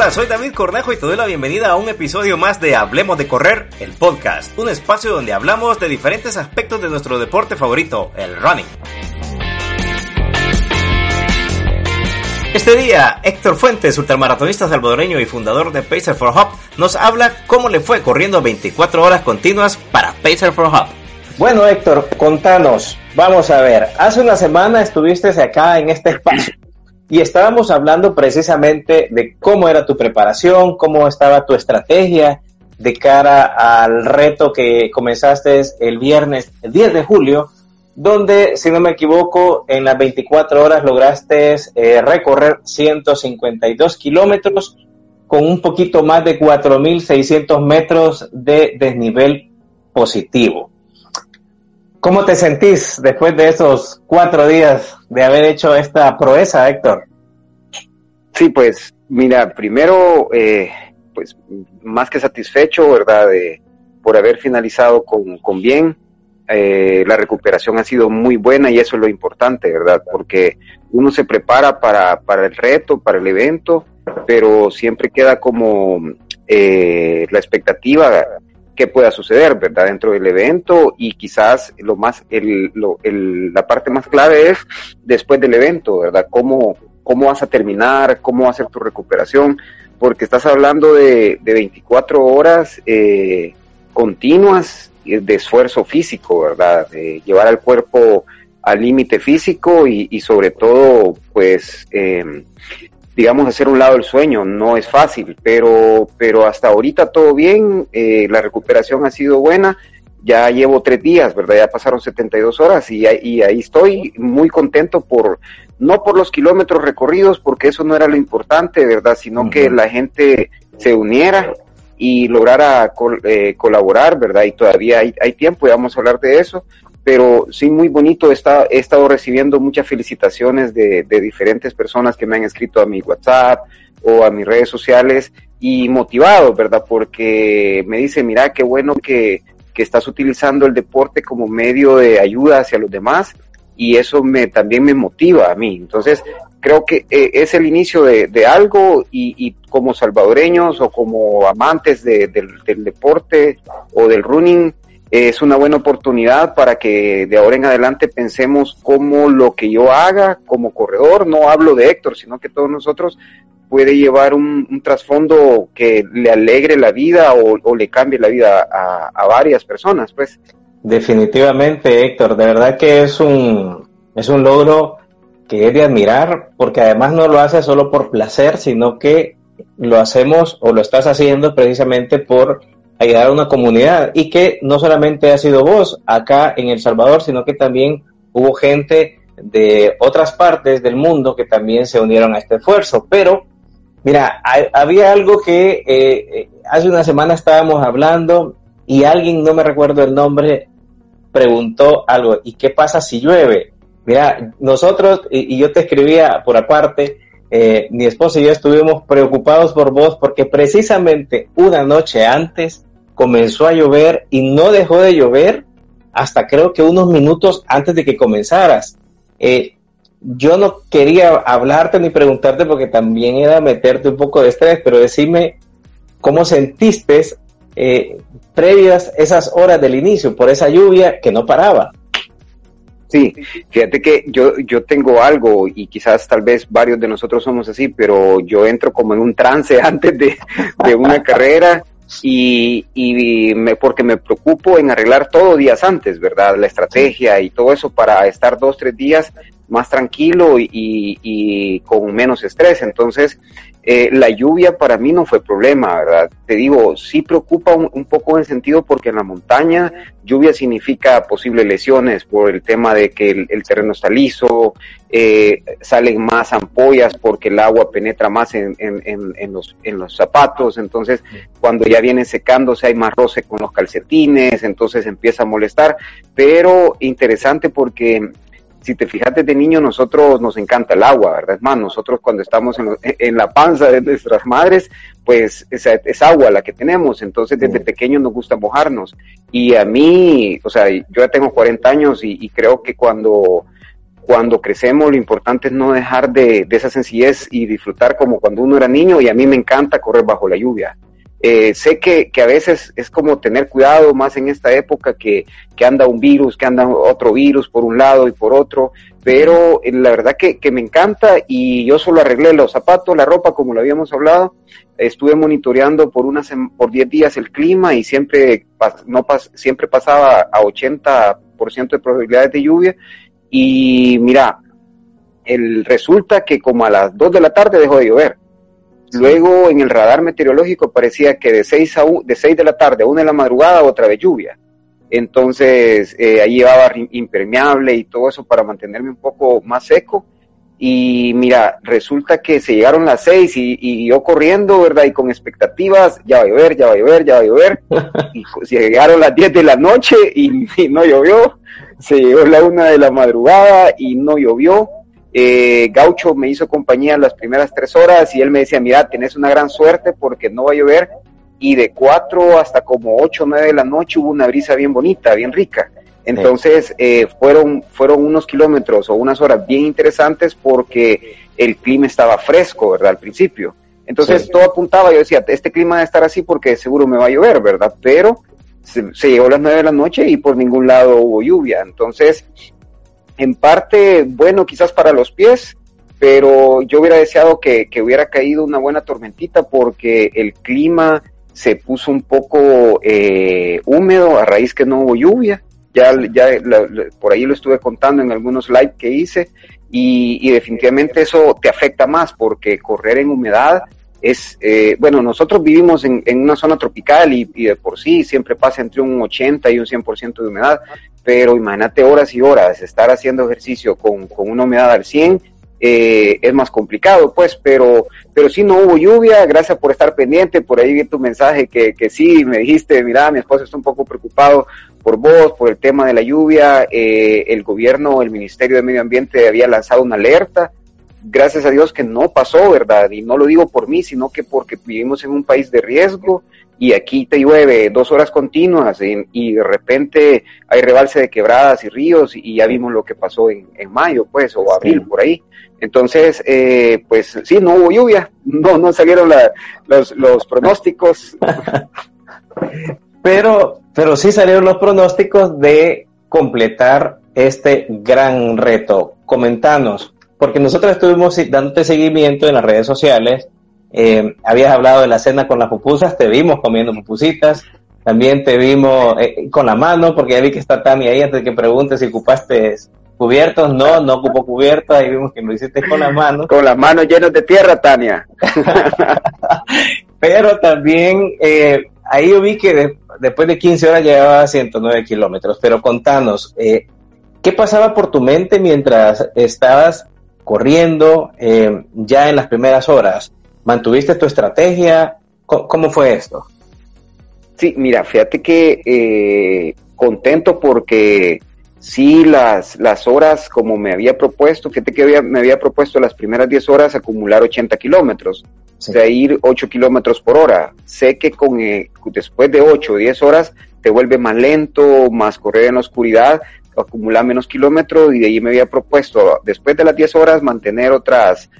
Hola, soy David Cornejo y te doy la bienvenida a un episodio más de Hablemos de Correr, el podcast, un espacio donde hablamos de diferentes aspectos de nuestro deporte favorito, el running. Este día, Héctor Fuentes, ultramaratonista salvadoreño y fundador de Pacer for Hop, nos habla cómo le fue corriendo 24 horas continuas para Pacer for Hop. Bueno, Héctor, contanos. Vamos a ver, hace una semana estuviste acá en este espacio y estábamos hablando precisamente de cómo era tu preparación, cómo estaba tu estrategia de cara al reto que comenzaste el viernes, el 10 de julio, donde, si no me equivoco, en las 24 horas lograste eh, recorrer 152 kilómetros con un poquito más de 4.600 metros de desnivel positivo. ¿Cómo te sentís después de esos cuatro días de haber hecho esta proeza, Héctor? Sí, pues mira, primero, eh, pues más que satisfecho, ¿verdad? De, por haber finalizado con, con bien. Eh, la recuperación ha sido muy buena y eso es lo importante, ¿verdad? Porque uno se prepara para, para el reto, para el evento, pero siempre queda como eh, la expectativa qué pueda suceder, ¿verdad? Dentro del evento y quizás lo más, el, la parte más clave es después del evento, ¿verdad? Cómo, cómo vas a terminar, cómo va a ser tu recuperación, porque estás hablando de, de 24 horas eh, continuas de esfuerzo físico, ¿verdad? De llevar al cuerpo al límite físico y, y, sobre todo, pues, eh, digamos, hacer un lado el sueño. No es fácil, pero, pero hasta ahorita todo bien, eh, la recuperación ha sido buena. Ya llevo tres días, ¿verdad? Ya pasaron 72 horas y, y ahí estoy muy contento por, no por los kilómetros recorridos, porque eso no era lo importante, ¿verdad? Sino que la gente se uniera y lograra eh, colaborar, ¿verdad? Y todavía hay, hay tiempo y vamos a hablar de eso pero sí muy bonito. He estado recibiendo muchas felicitaciones de, diferentes personas que me han escrito a mi WhatsApp o a mis redes sociales y motivado, ¿verdad? Porque me dice, mira, qué bueno que, estás utilizando el deporte como medio de ayuda hacia los demás y eso me, también me motiva a mí. Entonces, creo que eh, es el inicio de, algo y, como salvadoreños o como amantes de, del, del deporte o del running, es una buena oportunidad para que de ahora en adelante pensemos cómo lo que yo haga como corredor, no hablo de Héctor, sino que todos nosotros puede llevar un, trasfondo que le alegre la vida o, le cambie la vida a, a, varias personas, pues. Definitivamente, Héctor, de verdad que es un, es un logro que es de admirar, porque además no lo hace solo por placer, sino que lo hacemos o lo estás haciendo precisamente por ayudar a una comunidad y que no solamente ha sido vos acá en El Salvador, sino que también hubo gente de otras partes del mundo que también se unieron a este esfuerzo. Pero, mira, había algo que eh, hace una semana estábamos hablando y alguien, no me recuerdo el nombre, preguntó algo, ¿y qué pasa si llueve? Mira, nosotros, y, yo te escribía por aparte, eh, mi esposa y yo estuvimos preocupados por vos porque precisamente una noche antes comenzó a llover y no dejó de llover hasta creo que unos minutos antes de que comenzaras. Eh, yo no quería hablarte ni preguntarte porque también era meterte un poco de estrés, pero decime cómo sentiste eh, previas esas horas del inicio por esa lluvia que no paraba. Sí, fíjate que yo, yo tengo algo y quizás tal vez varios de nosotros somos así, pero yo entro como en un trance antes de, de una carrera y, y me, porque me preocupo en arreglar todo días antes, ¿verdad? La estrategia y todo eso para estar dos, tres días más tranquilo y, y, con menos estrés. Entonces, eh, la lluvia para mí no fue problema, ¿verdad? Te digo, sí preocupa un, poco en sentido porque en la montaña lluvia significa posibles lesiones por el tema de que el, terreno está liso, eh, salen más ampollas porque el agua penetra más en, en, en, en, los, en los zapatos, entonces cuando ya viene secándose hay más roce con los calcetines, entonces empieza a molestar, pero interesante porque si te fijas desde niño, nosotros nos encanta el agua, ¿verdad? Es más, nosotros cuando estamos en, lo, en la panza de nuestras madres, pues es, es, agua la que tenemos, entonces desde pequeño nos gusta mojarnos. Y a mí, o sea, yo ya tengo 40 años y, y creo que cuando cuando crecemos lo importante es no dejar de, de, esa sencillez y disfrutar como cuando uno era niño y a mí me encanta correr bajo la lluvia. Eh, sé que, que, a veces es como tener cuidado más en esta época que, que, anda un virus, que anda otro virus por un lado y por otro, pero eh, la verdad que, que me encanta y yo solo arreglé los zapatos, la ropa como lo habíamos hablado, estuve monitoreando por unas por 10 días el clima y siempre no siempre pasaba a 80% de probabilidades de lluvia y mira, el, resulta que como a las 2 de la tarde dejó de llover. Luego en el radar meteorológico parecía que de 6, a de 6 de la tarde a 1 de la madrugada otra vez lluvia. Entonces eh, ahí llevaba impermeable y todo eso para mantenerme un poco más seco. Y mira, resulta que se llegaron las 6 y, y yo corriendo, ¿verdad? Y con expectativas, ya va a llover, ya va a llover, ya va a llover. y se llegaron las 10 de la noche y, y no llovió se llegó la una de la madrugada y no llovió. Eh, Gaucho me hizo compañía las primeras tres horas y él me decía, mira, tenés una gran suerte porque no va a llover. Y de cuatro hasta como ocho o nueve de la noche hubo una brisa bien bonita, bien rica. Entonces eh, fueron, fueron unos kilómetros o unas horas bien interesantes porque el clima estaba fresco, ¿verdad? Al principio. Entonces todo apuntaba, yo decía, este clima debe estar así porque seguro me va a llover, ¿verdad? Pero se, llegó a las 9 de la noche y por ningún lado hubo lluvia. Entonces, en parte, bueno, quizás para los pies, pero yo hubiera deseado que, hubiera caído una buena tormentita porque el clima se puso un poco eh, húmedo a raíz que no hubo lluvia. Ya, ya por ahí lo estuve contando en algunos live que hice y definitivamente eso te afecta más porque correr en humedad es, eh, bueno, nosotros vivimos en, en una zona tropical y, de por sí siempre pasa entre un 80 y un 100% de humedad, pero imagínate horas y horas estar haciendo ejercicio con, con una humedad al 100, eh, es más complicado, pues, pero, pero sí no hubo lluvia, gracias por estar pendiente, por ahí vi tu mensaje que, que sí, me dijiste, mira, mi esposo está un poco preocupado por vos, por el tema de la lluvia, eh, el gobierno, el Ministerio de Medio Ambiente había lanzado una alerta, gracias a Dios que no pasó, ¿verdad? Y no lo digo por mí, sino que porque vivimos en un país de riesgo y aquí te llueve dos horas continuas y, de repente hay rebalse de quebradas y ríos y ya vimos lo que pasó en, mayo, pues, o abril, por ahí. Entonces, eh, pues sí, no hubo lluvia, no, no salieron los, los pronósticos. pero, pero sí salieron los pronósticos de completar este gran reto. Comentanos, porque nosotros estuvimos dándote seguimiento en las redes sociales. Eh, habías hablado de la cena con las pupusas, te vimos comiendo pupusitas. También te vimos eh, con la mano, porque ya vi que está Tami ahí antes de que preguntes si ocupaste cubiertos. No, no ocupó cubiertos, ahí vimos que lo hiciste con la mano. Con las manos llenas de tierra, Tania. Pero también eh, ahí yo vi que después de 15 horas llegaba a 109 kilómetros. Pero contanos, ¿qué pasaba por tu mente mientras estabas corriendo eh, ya en las primeras horas? ¿Mantuviste tu estrategia? ¿Cómo, fue esto? Sí, mira, fíjate que eh, contento porque sí las, las horas como me había propuesto, fíjate que me había propuesto las primeras 10 horas acumular 80 kilómetros, o sea, ir 8 kilómetros por hora. Sé que con eh, después de 8 o 10 horas te vuelve más lento, más correr en la oscuridad, acumular menos kilómetros y de ahí me había propuesto después de las 10 horas mantener otras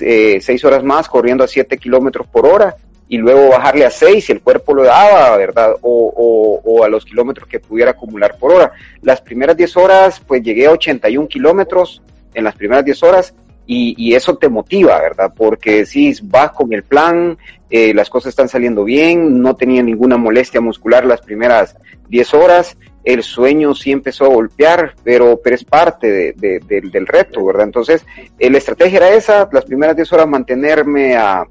eh, 6 horas más corriendo a 7 kilómetros por hora y luego bajarle a 6 si el cuerpo lo daba, ¿verdad? O, o, a los kilómetros que pudiera acumular por hora. Las primeras 10 horas pues llegué a 81 kilómetros en las primeras 10 horas y, y, eso te motiva, ¿verdad? Porque si vas con el plan, eh, las cosas están saliendo bien, no tenía ninguna molestia muscular las primeras 10 horas el sueño sí empezó a golpear, pero, pero es parte de, del reto, ¿verdad? Entonces, eh, la estrategia era esa, las primeras 10 horas mantenerme a,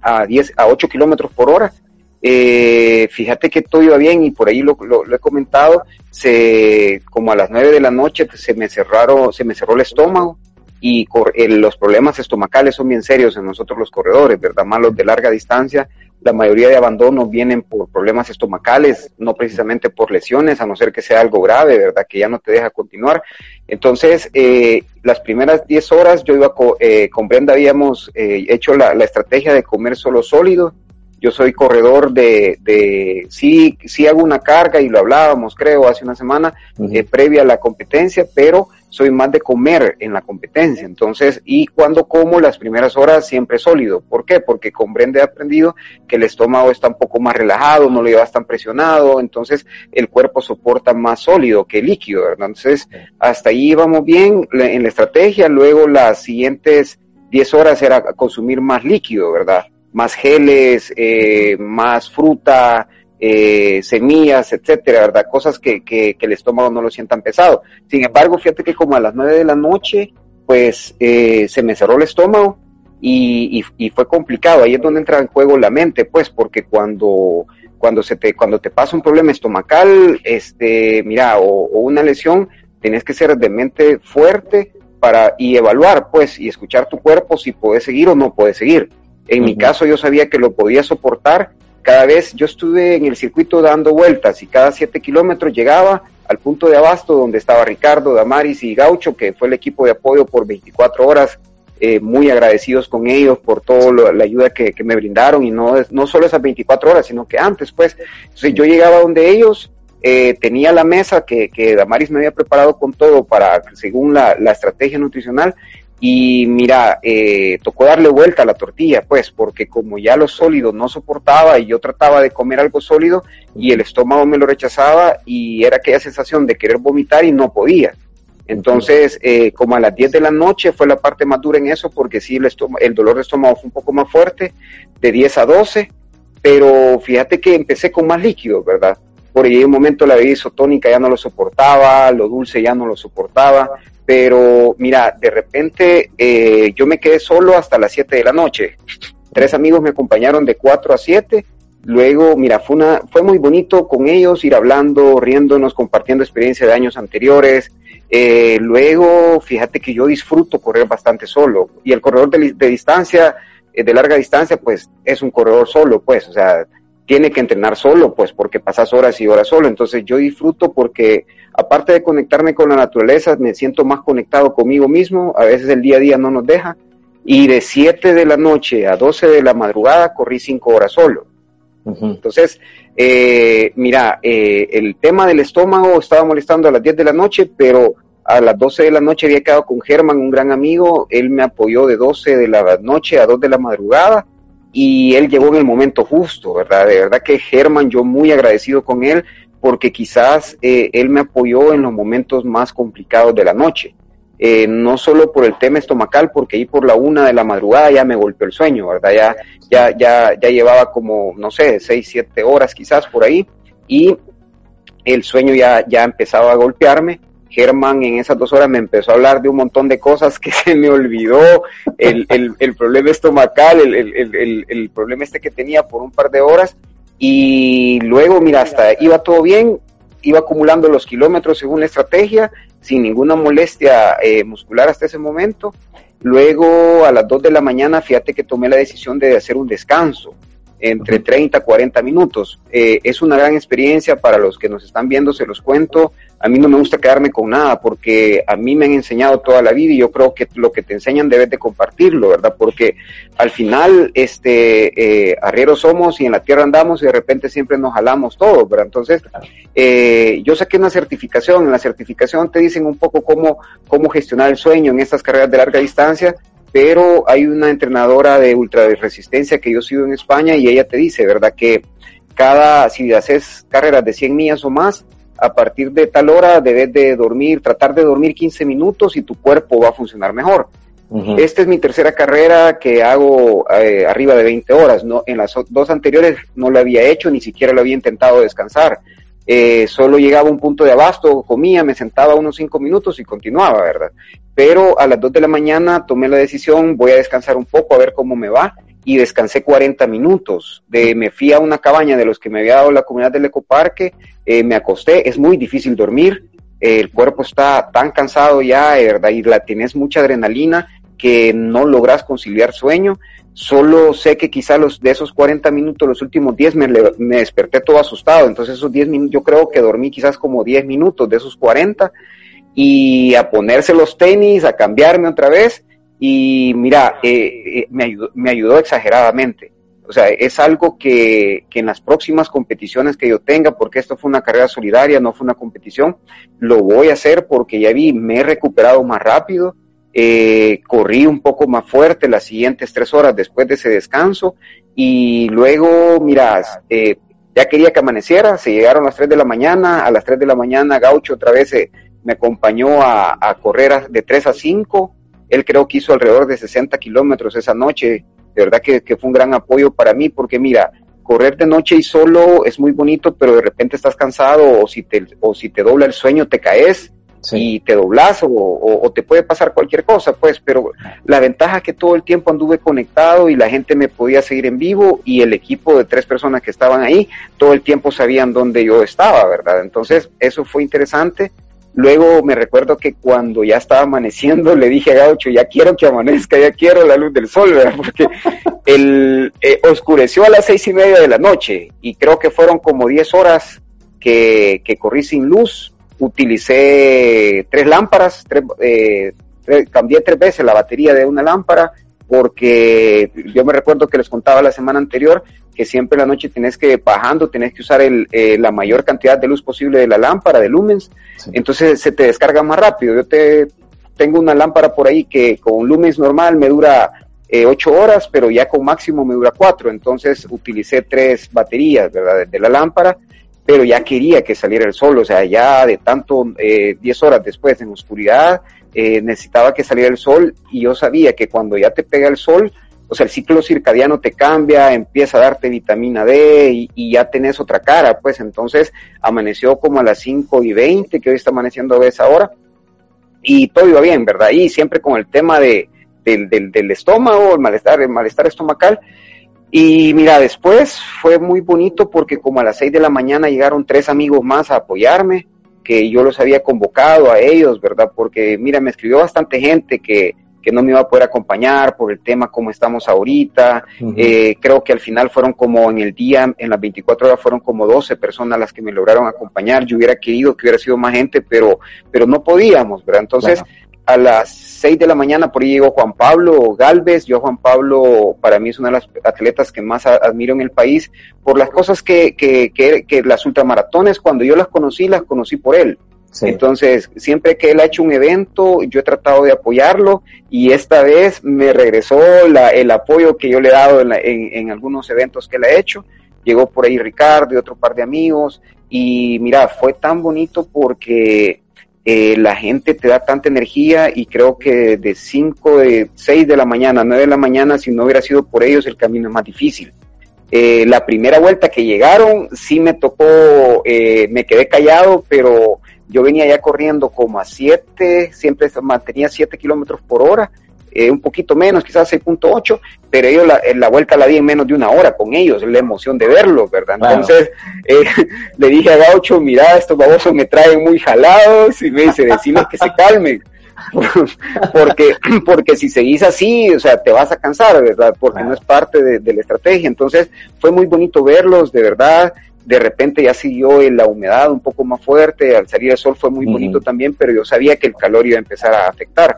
a, 10, a 8 kilómetros por hora. Eh, fíjate que todo iba bien y por ahí lo, he comentado, se, como a las 9 de la noche se me cerraron, se me cerró el estómago y los problemas estomacales son bien serios en nosotros los corredores, ¿verdad? Malos de larga distancia la mayoría de abandonos vienen por problemas estomacales, no precisamente por lesiones, a no ser que sea algo grave, ¿verdad? Que ya no te deja continuar. Entonces, eh, las primeras 10 horas yo iba eh, con Brenda, habíamos eh, hecho la, estrategia de comer solo sólido. Yo soy corredor de, de sí, sí hago una carga y lo hablábamos, creo, hace una semana, previa a la competencia, pero soy más de comer en la competencia. Entonces, y cuando como las primeras horas siempre sólido. ¿Por qué? Porque con Brenda he aprendido que el estómago está un poco más relajado, no lo llevas tan presionado, entonces el cuerpo soporta más sólido que líquido, ¿verdad? Entonces, hasta ahí íbamos bien en la estrategia. Luego las siguientes 10 horas era consumir más líquido, ¿verdad? Más geles, eh, más fruta, eh, semillas, etcétera, ¿verdad? Cosas que, que, el estómago no lo sientan pesado. Sin embargo, fíjate que como a las nueve de la noche, pues eh, se me cerró el estómago y, y, fue complicado. Ahí es donde entra en juego la mente, pues, porque cuando, cuando, se te, cuando te pasa un problema estomacal, este, mira, o, una lesión, tienes que ser de mente fuerte para, y evaluar, pues, y escuchar tu cuerpo si puedes seguir o no puedes seguir. En mi caso, yo sabía que lo podía soportar cada vez yo estuve en el circuito dando vueltas y cada siete kilómetros llegaba al punto de abasto donde estaba Ricardo, Damaris y Gaucho, que fue el equipo de apoyo por 24 horas. Eh, muy agradecidos con ellos por toda la ayuda que, me brindaron y no, no solo esas 24 horas, sino que antes, pues. Entonces yo llegaba donde ellos, eh, tenía la mesa que, que Damaris me había preparado con todo para, según la, la estrategia nutricional, y mira, eh, tocó darle vuelta a la tortilla, pues, porque como ya lo sólido no soportaba y yo trataba de comer algo sólido y el estómago me lo rechazaba y era aquella sensación de querer vomitar y no podía. Entonces, eh, como a las 10 de la noche fue la parte más dura en eso, porque sí, el, el dolor de estómago fue un poco más fuerte, de 10 a 12, pero fíjate que empecé con más líquido, ¿verdad? Por ahí un momento la bebida isotónica ya no lo soportaba, lo dulce ya no lo soportaba, pero mira, de repente eh, yo me quedé solo hasta las 7 de la noche. Tres amigos me acompañaron de 4 a 7. Luego, mira, fue, una, fue muy bonito con ellos, ir hablando, riéndonos, compartiendo experiencias de años anteriores. Eh, luego, fíjate que yo disfruto correr bastante solo. Y el corredor de, de distancia, eh, de larga distancia, pues es un corredor solo, pues, o sea, tiene que entrenar solo, pues porque pasas horas y horas solo. Entonces yo disfruto porque aparte de conectarme con la naturaleza, me siento más conectado conmigo mismo. A veces el día a día no nos deja. Y de 7 de la noche a 12 de la madrugada corrí 5 horas solo. Entonces, eh, mira, eh, el tema del estómago estaba molestando a las 10 de la noche, pero a las 12 de la noche había quedado con Germán, un gran amigo. Él me apoyó de 12 de la noche a 2 de la madrugada y él llegó en el momento justo, ¿verdad? De verdad que Germán, yo muy agradecido con él, porque quizás eh, él me apoyó en los momentos más complicados de la noche. Eh, no solo por el tema estomacal, porque ahí por la una de la madrugada ya me golpeó el sueño, ¿verdad? Ya, ya, ya, ya llevaba como, no sé, seis, siete horas quizás por ahí, y el sueño ya, ya empezaba a golpearme, Germán en esas dos horas me empezó a hablar de un montón de cosas que se me olvidó, el, el, el problema estomacal, el, el, el, problema este que tenía por un par de horas. Y luego, mira, hasta iba todo bien, iba acumulando los kilómetros según la estrategia, sin ninguna molestia eh, muscular hasta ese momento. Luego, a las dos de la mañana, fíjate que tomé la decisión de hacer un descanso entre 30 a 40 minutos. Eh, es una gran experiencia para los que nos están viendo, se los cuento a mí no me gusta quedarme con nada porque a mí me han enseñado toda la vida y yo creo que lo que te enseñan debes de compartirlo, ¿verdad? Porque al final, este, eh, arrieros somos y en la tierra andamos y de repente siempre nos jalamos todos, ¿verdad? Entonces, eh, yo saqué una certificación, en la certificación te dicen un poco cómo, cómo gestionar el sueño en estas carreras de larga distancia, pero hay una entrenadora de ultra resistencia que yo sigo en España y ella te dice, ¿verdad? Que cada, si haces carreras de 100 millas o más, a partir de tal hora debes de dormir, tratar de dormir 15 minutos y tu cuerpo va a funcionar mejor. Esta es mi tercera carrera que hago eh, arriba de 20 horas. No, en las dos anteriores no lo había hecho, ni siquiera lo había intentado descansar. Eh, solo llegaba a un punto de abasto, comía, me sentaba unos 5 minutos y continuaba, ¿verdad? Pero a las 2 de la mañana tomé la decisión, voy a descansar un poco a ver cómo me va y descansé 40 minutos. De, me fui a una cabaña de los que me había dado la comunidad del ecoparque, eh, me acosté, es muy difícil dormir, el cuerpo está tan cansado ya, ¿verdad? Y la tienes mucha adrenalina que no logras conciliar sueño. Solo sé que quizá los, de esos 40 minutos, los últimos 10 me, me desperté todo asustado. Entonces esos 10 minutos, yo creo que dormí quizás como 10 minutos de esos 40 y a ponerse los tenis, a cambiarme otra vez y mira, eh, eh, me, ayudó, me ayudó exageradamente. O sea, es algo que, que, en las próximas competiciones que yo tenga, porque esto fue una carrera solidaria, no fue una competición, lo voy a hacer porque ya vi, me he recuperado más rápido, eh, corrí un poco más fuerte las siguientes tres horas después de ese descanso y luego, mira, eh, ya quería que amaneciera, se llegaron las tres de la mañana, a las tres de la mañana Gaucho otra vez eh, me acompañó a correr de tres a cinco, él creo que hizo alrededor de 60 kilómetros esa noche, de verdad que, fue un gran apoyo para mí, porque mira, correr de noche y solo es muy bonito, pero de repente estás cansado o si te, o si te dobla el sueño te caes y te doblas o, te puede pasar cualquier cosa, pues, pero la ventaja es que todo el tiempo anduve conectado y la gente me podía seguir en vivo y el equipo de tres personas que estaban ahí todo el tiempo sabían dónde yo estaba, ¿verdad? Entonces, eso fue interesante Luego me recuerdo que cuando ya estaba amaneciendo le dije a Gaucho, ya quiero que amanezca, ya quiero la luz del sol, ¿verdad? Porque el, eh, oscureció a las seis y media de la noche y creo que fueron como diez horas que, que corrí sin luz. Utilicé tres lámparas, eh, cambié tres veces la batería de una lámpara porque yo me recuerdo que les contaba la semana anterior que siempre en la noche tienes que bajando, tienes que usar el, eh, la mayor cantidad de luz posible de la lámpara, de lumens, entonces se te descarga más rápido. Yo te tengo una lámpara por ahí que con lumens normal me dura eh, ocho horas, pero ya con máximo me dura cuatro, entonces utilicé tres baterías, ¿verdad? De la lámpara, pero ya quería que saliera el sol, o sea, ya de tanto eh, diez horas después en oscuridad, eh, necesitaba que saliera el sol. Y yo sabía que cuando ya te pega el sol, o sea, el ciclo circadiano te cambia, empieza a darte vitamina D y, ya tenés otra cara, pues entonces amaneció como a las 5 y 20, que hoy está amaneciendo a esa hora, y todo iba bien, ¿verdad? Y siempre con el tema de, del, del, estómago, el malestar, el malestar estomacal. Y mira, después fue muy bonito porque como a las 6 de la mañana llegaron tres amigos más a apoyarme, que yo los había convocado a ellos, ¿verdad? Porque mira, me escribió bastante gente que que no me iba a poder acompañar por el tema como estamos ahorita. Eh, creo que al final fueron como en el día, en las 24 horas fueron como 12 personas las que me lograron acompañar. Yo hubiera querido que hubiera sido más gente, pero, pero no podíamos, ¿verdad? Entonces, a las 6 de la mañana por ahí llegó Juan Pablo Galvez. Yo Juan Pablo para mí es una de las atletas que más admiro en el país por las cosas que, que, que, que las ultramaratones, cuando yo las conocí, las conocí por él. Entonces, siempre que él ha hecho un evento, yo he tratado de apoyarlo y esta vez me regresó el apoyo que yo le he dado en, algunos eventos que él ha hecho. Llegó por ahí Ricardo y otro par de amigos y mira, fue tan bonito porque eh, la gente te da tanta energía y creo que de 5, de 6 de la mañana, 9 de la mañana, si no hubiera sido por ellos, el camino es más difícil. Eh, la primera vuelta que llegaron, sí me tocó, eh, me quedé callado, pero yo venía ya corriendo como a 7, siempre mantenía 7 kilómetros por hora, eh, un poquito menos, quizás 6.8, pero ellos la, la, vuelta la di en menos de una hora con ellos, la emoción de verlos, ¿verdad? Entonces eh, le dije a Gaucho, mira, estos babosos me traen muy jalados y me dice, decimos que se calmen. porque, porque si seguís así, o sea, te vas a cansar, ¿verdad? Porque no es parte de, de la estrategia. Entonces, fue muy bonito verlos, de verdad de repente ya siguió la humedad un poco más fuerte, al salir el sol fue muy bonito también, pero yo sabía que el calor iba a empezar a afectar.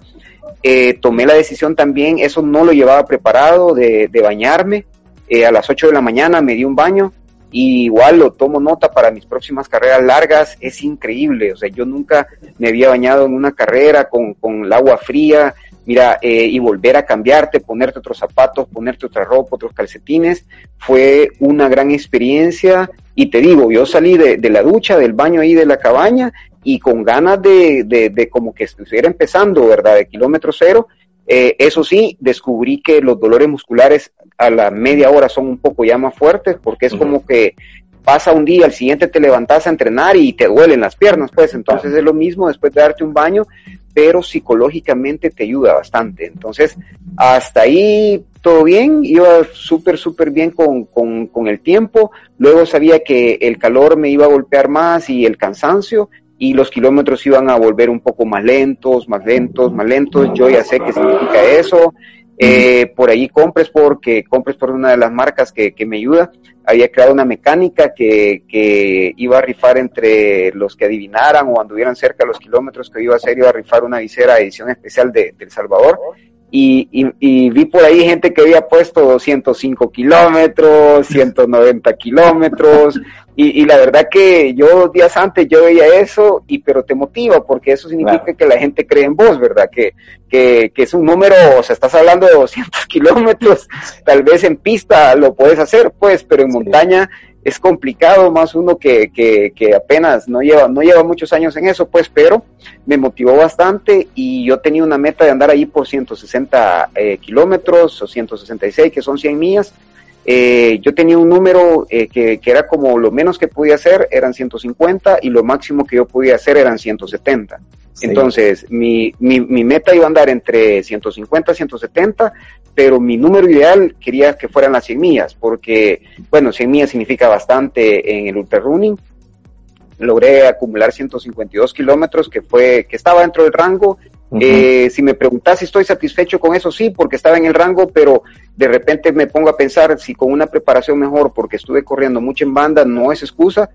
Eh, tomé la decisión también, eso no lo llevaba preparado, de, bañarme. Eh, a las 8 de la mañana me di un baño y igual lo tomo nota para mis próximas carreras largas, es increíble, o sea, yo nunca me había bañado en una carrera con, con el agua fría, mira, eh, y volver a cambiarte, ponerte otros zapatos, ponerte otra ropa, otros calcetines, fue una gran experiencia. Y te digo, yo salí de, la ducha, del baño ahí de la cabaña, y con ganas de, de, como que estuviera empezando, ¿verdad? De kilómetro cero. Eh, eso sí, descubrí que los dolores musculares a la media hora son un poco ya más fuertes, porque es como que pasa un día, al siguiente te levantas a entrenar y te duelen las piernas, pues entonces es lo mismo después de darte un baño, pero psicológicamente te ayuda bastante. Entonces, hasta ahí todo bien, iba súper, súper bien con, con, con, el tiempo. Luego sabía que el calor me iba a golpear más y el cansancio y los kilómetros iban a volver un poco más lentos, más lentos, más lentos. Yo ya sé qué significa eso. Eh, por ahí compres porque compres por una de las marcas que, que me ayuda había creado una mecánica que, que, iba a rifar entre los que adivinaran o anduvieran cerca de los kilómetros que iba a hacer, iba a rifar una visera edición especial de, El Salvador. Y, y, vi por ahí gente que había puesto 205 kilómetros, 190 kilómetros, y, y, la verdad que yo días antes yo veía eso, y pero te motiva, porque eso significa que la gente cree en vos, ¿verdad? Que, que, que, es un número, o sea, estás hablando de 200 kilómetros, tal vez en pista lo puedes hacer, pues, pero en montaña es complicado, más uno que, que, apenas no lleva, no lleva muchos años en eso, pues, pero me motivó bastante y yo tenía una meta de andar ahí por 160 eh, kilómetros o 166, que son 100 millas. Eh, yo tenía un número eh, que, que, era como lo menos que podía hacer eran 150 y lo máximo que yo podía hacer eran 170. Entonces, mi, mi, mi, meta iba a andar entre 150 y 170, pero mi número ideal quería que fueran las 100 millas, porque, bueno, 100 millas significa bastante en el ultra running. Logré acumular 152 kilómetros, que fue, que estaba dentro del rango. eh, si me preguntas si estoy satisfecho con eso, sí, porque estaba en el rango, pero de repente me pongo a pensar si con una preparación mejor, porque estuve corriendo mucho en banda, no es excusa,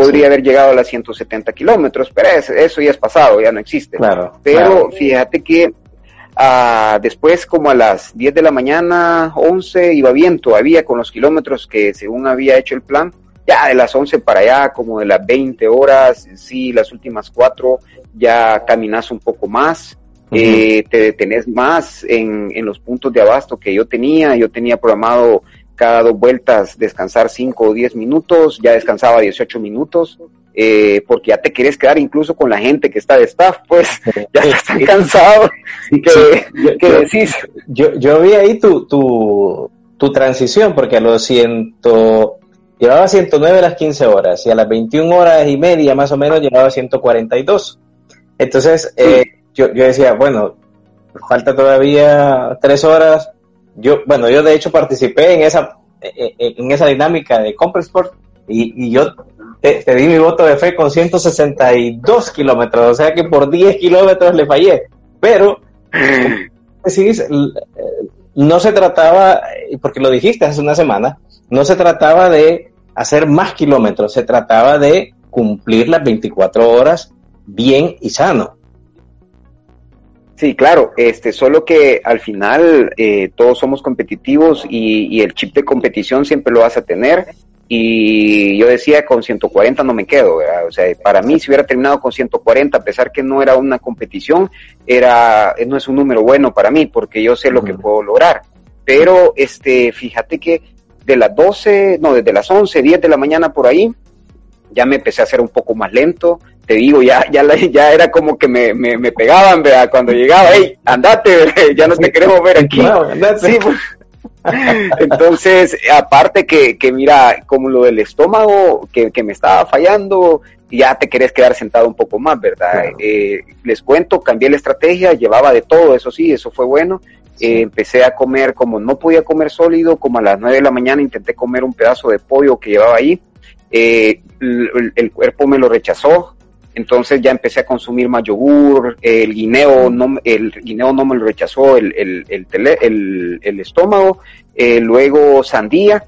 podría haber llegado a las 170 kilómetros, pero eso, ya es pasado, ya no existe. Claro, pero fíjate que ah, después como a las 10 de la mañana, 11, iba bien todavía con los kilómetros que según había hecho el plan, ya de las 11 para allá, como de las 20 horas, sí, las últimas cuatro, ya caminas un poco más, eh, te detenés más en, en los puntos de abasto que yo tenía, yo tenía programado cada dos vueltas descansar 5 o 10 minutos, ya descansaba 18 minutos, eh, porque ya te quieres quedar incluso con la gente que está de staff, pues ya están cansados. que, yo, decís? Yo, yo, vi ahí tu, tu, tu transición, porque a los 100, llevaba 109 a las 15 horas y a las 21 horas y media más o menos llevaba 142. Entonces, eh, yo, yo decía, bueno, falta todavía tres horas, yo, bueno, yo de hecho participé en esa, en esa dinámica de Compressport y, y yo te, di mi voto de fe con 162 kilómetros, o sea que por 10 kilómetros le fallé. Pero, decís, no se trataba, porque lo dijiste hace una semana, no se trataba de hacer más kilómetros, se trataba de cumplir las 24 horas bien y sano. Sí, claro, este, solo que al final eh, todos somos competitivos y, el chip de competición siempre lo vas a tener. Y yo decía, con 140 no me quedo, O sea, para mí si hubiera terminado con 140, a pesar que no era una competición, era, no es un número bueno para mí, porque yo sé lo que puedo lograr. Pero, este, fíjate que de las 12, no, desde las 11, 10 de la mañana por ahí, ya me empecé a hacer un poco más lento, te digo, ya, ya, ya era como que me, me, me pegaban, ¿verdad? Cuando llegaba, hey, andate, ya no te queremos ver aquí. sí, pues. Entonces, aparte que, que mira, como lo del estómago que, que me estaba fallando, ya te querés quedar sentado un poco más, ¿verdad? Eh, les cuento, cambié la estrategia, llevaba de todo, eso sí, eso fue bueno. Eh, empecé a comer, como no podía comer sólido, como a las 9 de la mañana intenté comer un pedazo de pollo que llevaba ahí. Eh, el, cuerpo me lo rechazó, entonces ya empecé a consumir más yogur, el guineo no, el guineo no me lo rechazó el, el, el, estómago, eh, luego sandía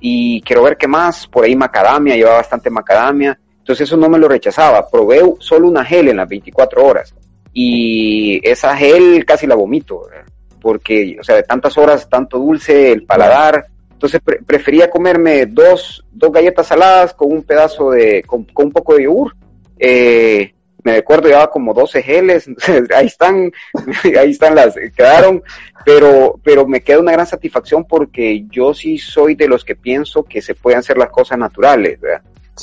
y quiero ver qué más, por ahí macadamia, llevaba bastante macadamia, entonces eso no me lo rechazaba, probé solo una gel en las 24 horas y esa gel casi la vomito, porque, o sea, de tantas horas, tanto dulce, el paladar, entonces prefería comerme dos, dos galletas saladas con un pedazo de, con un poco de yogur eh, me recuerdo, llevaba como 12 geles, ahí están, ahí están las, quedaron, pero, pero me queda una gran satisfacción porque yo sí soy de los que pienso que se pueden hacer las cosas naturales,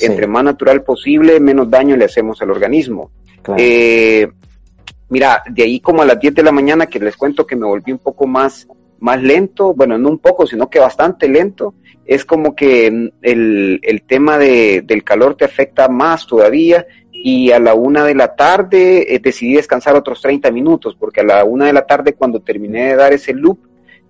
Entre más natural posible, menos daño le hacemos al organismo. Eh, mira, de ahí como a las 10 de la mañana que les cuento que me volví un poco más, más lento, bueno, no un poco, sino que bastante lento, es como que el, el tema de, del calor te afecta más todavía y a la una de la tarde eh, decidí descansar otros 30 minutos, porque a la una de la tarde cuando terminé de dar ese loop,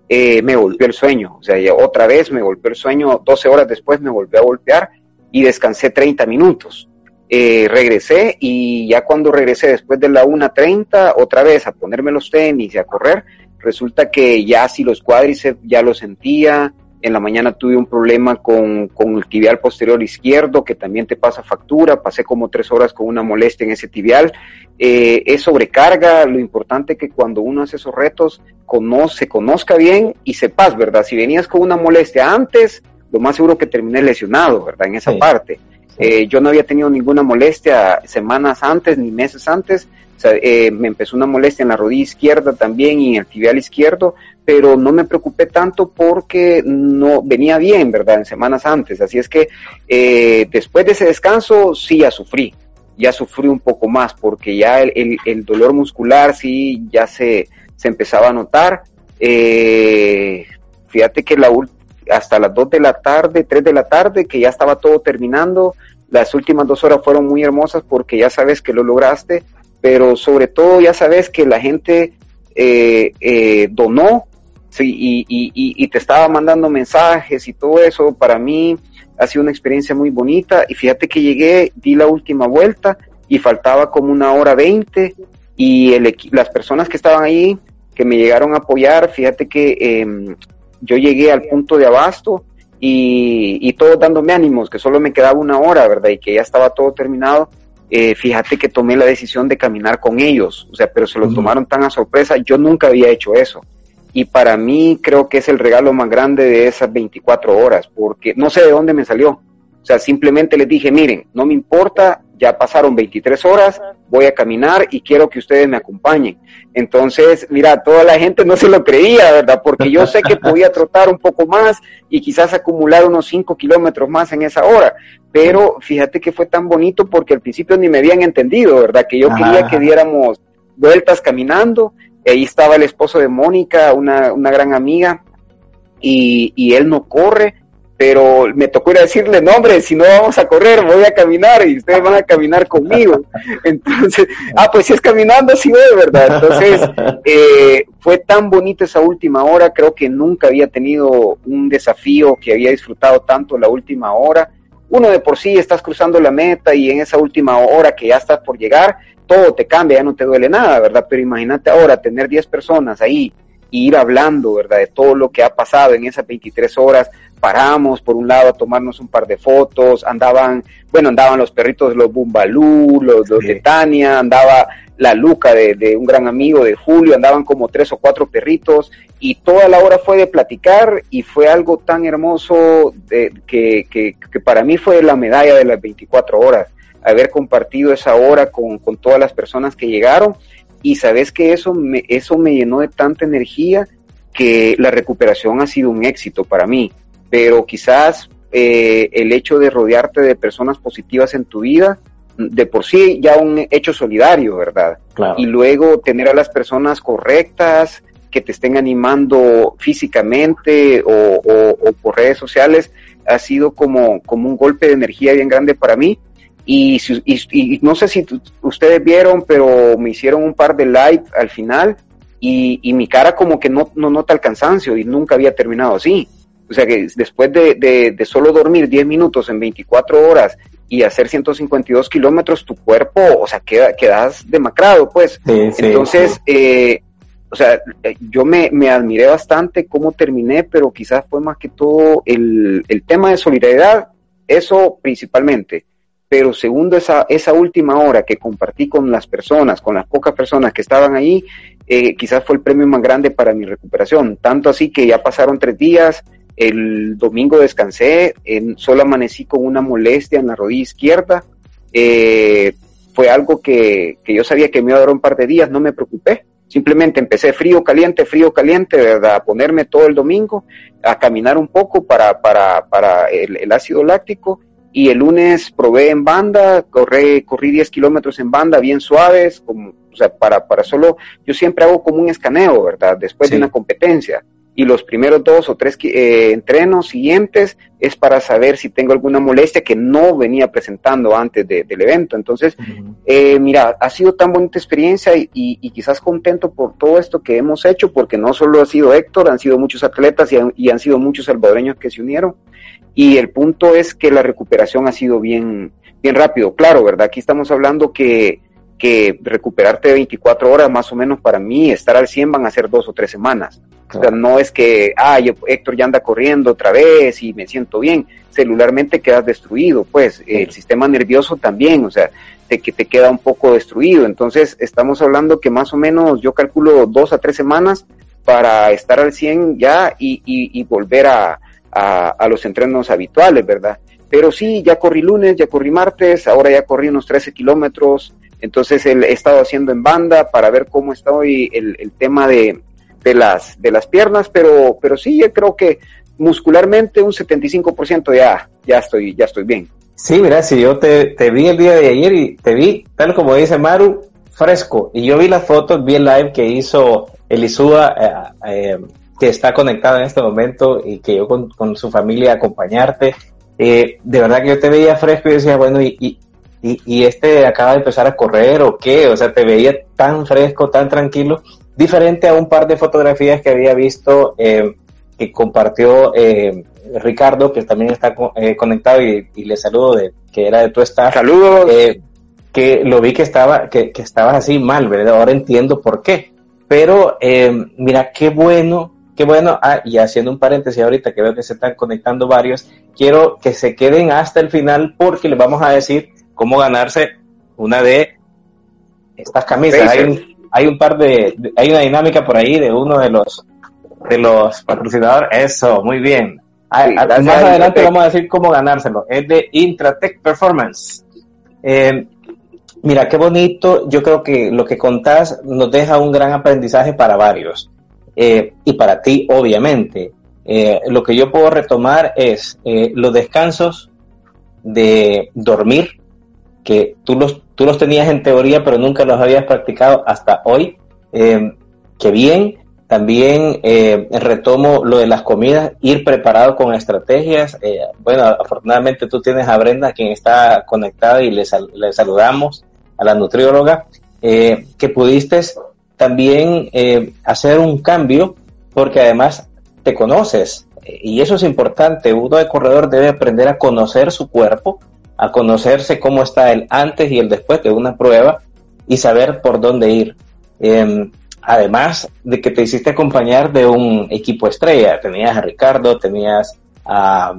eh, me volvió el sueño, o sea, otra vez me volvió el sueño, 12 horas después me volvió a golpear y descansé 30 minutos. Eh, regresé y ya cuando regresé después de la 1.30, otra vez a ponerme los tenis y a correr, resulta que ya si los cuádriceps ya lo sentía, en la mañana tuve un problema con, con, el tibial posterior izquierdo, que también te pasa factura, pasé como tres horas con una molestia en ese tibial. Eh, es sobrecarga, lo importante que cuando uno hace esos retos, se conozca bien y sepas, ¿verdad? Si venías con una molestia antes, lo más seguro que terminé lesionado, ¿verdad? En esa parte. Eh, yo no había tenido ninguna molestia semanas antes ni meses antes. Eh, me empezó una molestia en la rodilla izquierda también y en el tibial izquierdo, pero no me preocupé tanto porque no venía bien, ¿verdad? En semanas antes. Así es que eh, después de ese descanso sí ya sufrí, ya sufrí un poco más porque ya el, el, dolor muscular sí ya se, se empezaba a notar. fíjate que hasta las 2 de la tarde, 3 de la tarde, que ya estaba todo terminando, las últimas dos horas fueron muy hermosas porque ya sabes que lo lograste, pero sobre todo ya sabes que la gente eh, eh, donó sí, y, te estaba mandando mensajes y todo eso. Para mí ha sido una experiencia muy bonita y fíjate que llegué, di la última vuelta y faltaba como una hora veinte y el, las personas que estaban ahí, que me llegaron a apoyar, fíjate que eh, yo llegué al punto de abasto y, y dándome ánimos, que solo me quedaba una hora, ¿verdad? Y que ya estaba todo terminado. Eh, fíjate que tomé la decisión de caminar con ellos, o sea, pero se lo tomaron tan a sorpresa, yo nunca había hecho eso. Y para mí creo que es el regalo más grande de esas 24 horas, porque no sé de dónde me salió. O sea, simplemente les dije, miren, no me importa ya pasaron 23 horas, voy a caminar y quiero que ustedes me acompañen. Entonces, mira, toda la gente no se lo creía, ¿verdad? Porque yo sé que podía trotar un poco más y quizás acumular unos 5 kilómetros más en esa hora. Pero fíjate que fue tan bonito porque al principio ni me habían entendido, ¿verdad? Que yo quería que diéramos vueltas caminando. ahí estaba el esposo de Mónica, una, una gran amiga, y, y él no corre pero me tocó ir a decirle, no hombre, si no vamos a correr, voy a caminar y ustedes van a caminar conmigo. Entonces, ah, pues si es caminando, sí de ¿verdad? Entonces, eh, fue tan bonita esa última hora, creo que nunca había tenido un desafío que había disfrutado tanto la última hora. Uno de por sí estás cruzando la meta y en esa última hora que ya estás por llegar, todo te cambia, ya no te duele nada, ¿verdad? Pero imagínate ahora tener 10 personas ahí y ir hablando, ¿verdad? De todo lo que ha pasado en esas 23 horas, paramos por un lado a tomarnos un par de fotos, andaban, bueno, andaban los perritos, los Bumbalú, los, de Tania, andaba la Luca de, un gran amigo de Julio, andaban como tres o cuatro perritos y toda la hora fue de platicar y fue algo tan hermoso de, que, que, para mí fue la medalla de las 24 horas, haber compartido esa hora con, con todas las personas que llegaron y sabes que eso me, eso me llenó de tanta energía que la recuperación ha sido un éxito para mí pero quizás eh, el hecho de rodearte de personas positivas en tu vida, de por sí ya un hecho solidario, ¿verdad? Y luego tener a las personas correctas, que te estén animando físicamente o, por redes sociales, ha sido como, como un golpe de energía bien grande para mí. Y, y, no sé si ustedes vieron, pero me hicieron un par de live al final y, y mi cara como que no, no nota el cansancio y nunca había terminado así. O sea que después de, de, solo dormir 10 minutos en 24 horas y hacer 152 kilómetros, tu cuerpo, o sea, queda, quedas demacrado, pues. Entonces, Eh, o sea, yo me, me, admiré bastante cómo terminé, pero quizás fue más que todo el, el tema de solidaridad, eso principalmente. Pero segundo, esa, esa última hora que compartí con las personas, con las pocas personas que estaban ahí, eh, quizás fue el premio más grande para mi recuperación. Tanto así que ya pasaron tres días, el domingo descansé, en, solo amanecí con una molestia en la rodilla izquierda. Eh, fue algo que, que, yo sabía que me iba a dar un par de días, no me preocupé. Simplemente empecé frío, caliente, frío, caliente, ¿verdad? A ponerme todo el domingo, a caminar un poco para, para, para el, ácido láctico. Y el lunes probé en banda, corrí, corrí 10 kilómetros en banda, bien suaves, como, o sea, para, para solo, yo siempre hago como un escaneo, ¿verdad? Después de una competencia y los primeros dos o tres eh, entrenos siguientes es para saber si tengo alguna molestia que no venía presentando antes del evento. Entonces, eh, mira, ha sido tan bonita experiencia y, quizás contento por todo esto que hemos hecho, porque no solo ha sido Héctor, han sido muchos atletas y han, y han sido muchos salvadoreños que se unieron. Y el punto es que la recuperación ha sido bien, bien rápido. Claro, ¿verdad? Aquí estamos hablando que que recuperarte de 24 horas más o menos para mí, estar al 100 van a ser dos o tres semanas. O sea, no es que, ay, Héctor ya anda corriendo otra vez y me siento bien. Celularmente quedas destruido, pues. El sistema nervioso también, o sea, te, que te queda un poco destruido. Entonces, estamos hablando que más o menos, yo calculo dos a tres semanas para estar al 100 ya y, y, volver a, a, los entrenos habituales, ¿verdad? Pero sí, ya corrí lunes, ya corrí martes, ahora ya corrí unos 13 kilómetros. Entonces, he estado haciendo en banda para ver cómo está hoy el, el tema de, de las, de las piernas, pero, pero sí, yo creo que muscularmente un 75% ya, ya estoy, ya estoy bien. Sí, mira, si yo te, te, vi el día de ayer y te vi, tal como dice Maru, fresco. Y yo vi las fotos, vi el live que hizo Elisúa, eh, eh, que está conectado en este momento y que yo con, con su familia acompañarte. Eh, de verdad que yo te veía fresco y decía, bueno, y, y, y, este acaba de empezar a correr o qué? O sea, te veía tan fresco, tan tranquilo diferente a un par de fotografías que había visto eh, que compartió eh, Ricardo, que también está eh, conectado y, le saludo de que era de tu staff. Saludos. que lo vi que estaba que, que estabas así mal, ¿verdad? Ahora entiendo por qué. Pero mira qué bueno, qué bueno. Ah, y haciendo un paréntesis ahorita que veo que se están conectando varios, quiero que se queden hasta el final porque les vamos a decir cómo ganarse una de estas camisas. Hay hay un par de, hay una dinámica por ahí de uno de los de los patrocinadores. Eso, muy bien. Ah, ah, más adelante vamos a decir cómo ganárselo. Es de Intratech Performance. Eh, mira, qué bonito. Yo creo que lo que contás nos deja un gran aprendizaje para varios. Eh, y para ti, obviamente. Eh, lo que yo puedo retomar es los descansos de dormir, que tú los tú los tenías en teoría, pero nunca los habías practicado hasta hoy. Eh, qué bien. También eh, retomo lo de las comidas, ir preparado con estrategias. Eh, bueno, afortunadamente tú tienes a Brenda, quien está conectada y le, saludamos, a la nutrióloga, que pudiste también hacer un cambio, porque además te conoces. Y eso es importante. Uno de corredor debe aprender a conocer su cuerpo a conocerse cómo está el antes y el después de una prueba y saber por dónde ir. Em, además de que te hiciste acompañar de un equipo estrella, tenías a Ricardo, tenías a,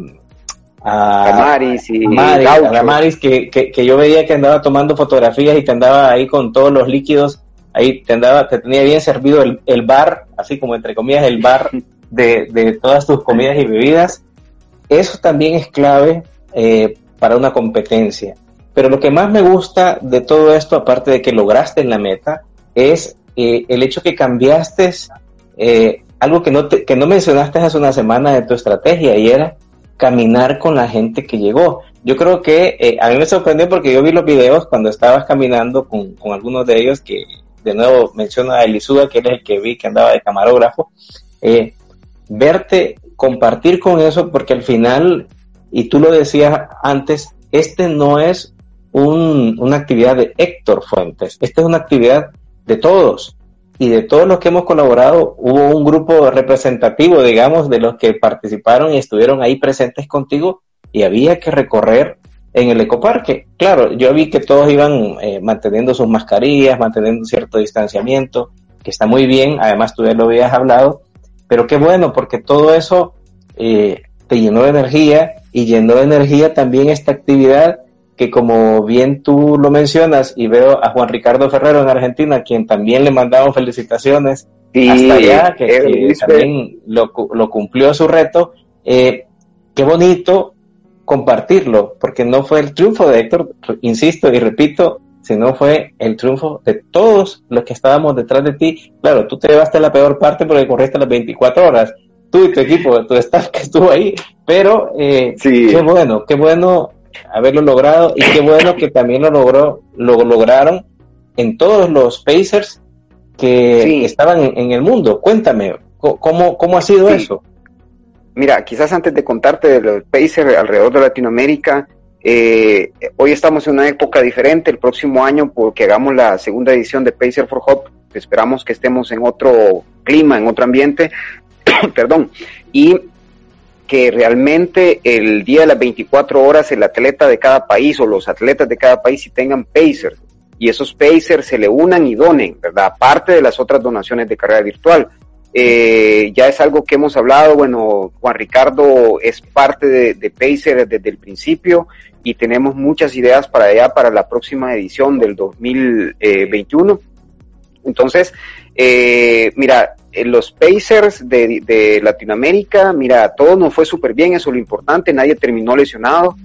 a, Maris y a Maris, que, que, yo veía que andaba tomando fotografías y te andaba ahí con todos los líquidos, ahí te andaba, te tenía bien servido el, el bar, así como entre comillas el bar de, de todas tus comidas y bebidas. Eso también es clave eh, para una competencia. Pero lo que más me gusta de todo esto, aparte de que lograste en la meta, es eh, el hecho que cambiaste eh, algo que no, que no mencionaste hace una semana de tu estrategia y era caminar con la gente que llegó. Yo creo que eh, a mí me sorprendió porque yo vi los videos cuando estabas caminando con, con algunos de ellos, que de nuevo menciono a Elisuda, que es el que vi que andaba de camarógrafo, verte compartir con eso porque al final y tú lo decías antes, este no es una actividad de Héctor Fuentes, esta es una actividad de todos. Y de todos los que hemos colaborado, hubo un grupo representativo, digamos, de los que participaron y estuvieron ahí presentes contigo y había que recorrer en el ecoparque. Claro, yo vi que todos iban eh, manteniendo sus mascarillas, manteniendo cierto distanciamiento, que está muy bien, además tú ya lo habías hablado, pero qué bueno, porque todo eso eh, te llenó de energía y llenó de energía también esta actividad que como bien tú lo mencionas y veo a Juan Ricardo Ferrero en Argentina, quien también le mandamos felicitaciones hasta allá, que, también lo, lo, cumplió su reto. Eh, qué bonito compartirlo, porque no fue el triunfo de Héctor, insisto y repito, sino fue el triunfo de todos los que estábamos detrás de ti. Claro, tú te llevaste la peor parte porque corriste las 24 horas, tú y tu equipo, tu staff que estuvo ahí, pero eh, qué bueno, qué bueno haberlo logrado y qué bueno que también lo logró, lo lograron en todos los Pacers que estaban en, el mundo. Cuéntame, ¿cómo, cómo ha sido eso? Mira, quizás antes de contarte de los Pacers alrededor de Latinoamérica, eh, hoy estamos en una época diferente, el próximo año porque hagamos la segunda edición de Pacer for Hop, esperamos que estemos en otro clima, en otro ambiente, perdón, y que realmente el día de las 24 horas el atleta de cada país o los atletas de cada país si tengan Pacers y esos Pacers se le unan y donen, ¿verdad? Aparte de las otras donaciones de carrera virtual. Eh, ya es algo que hemos hablado, bueno, Juan Ricardo es parte de, de Pacer desde el principio y tenemos muchas ideas para allá, para la próxima edición del 2021. Entonces, eh, mira, los Pacers de, de, Latinoamérica, mira, todo nos fue súper bien, eso es lo importante, nadie terminó lesionado.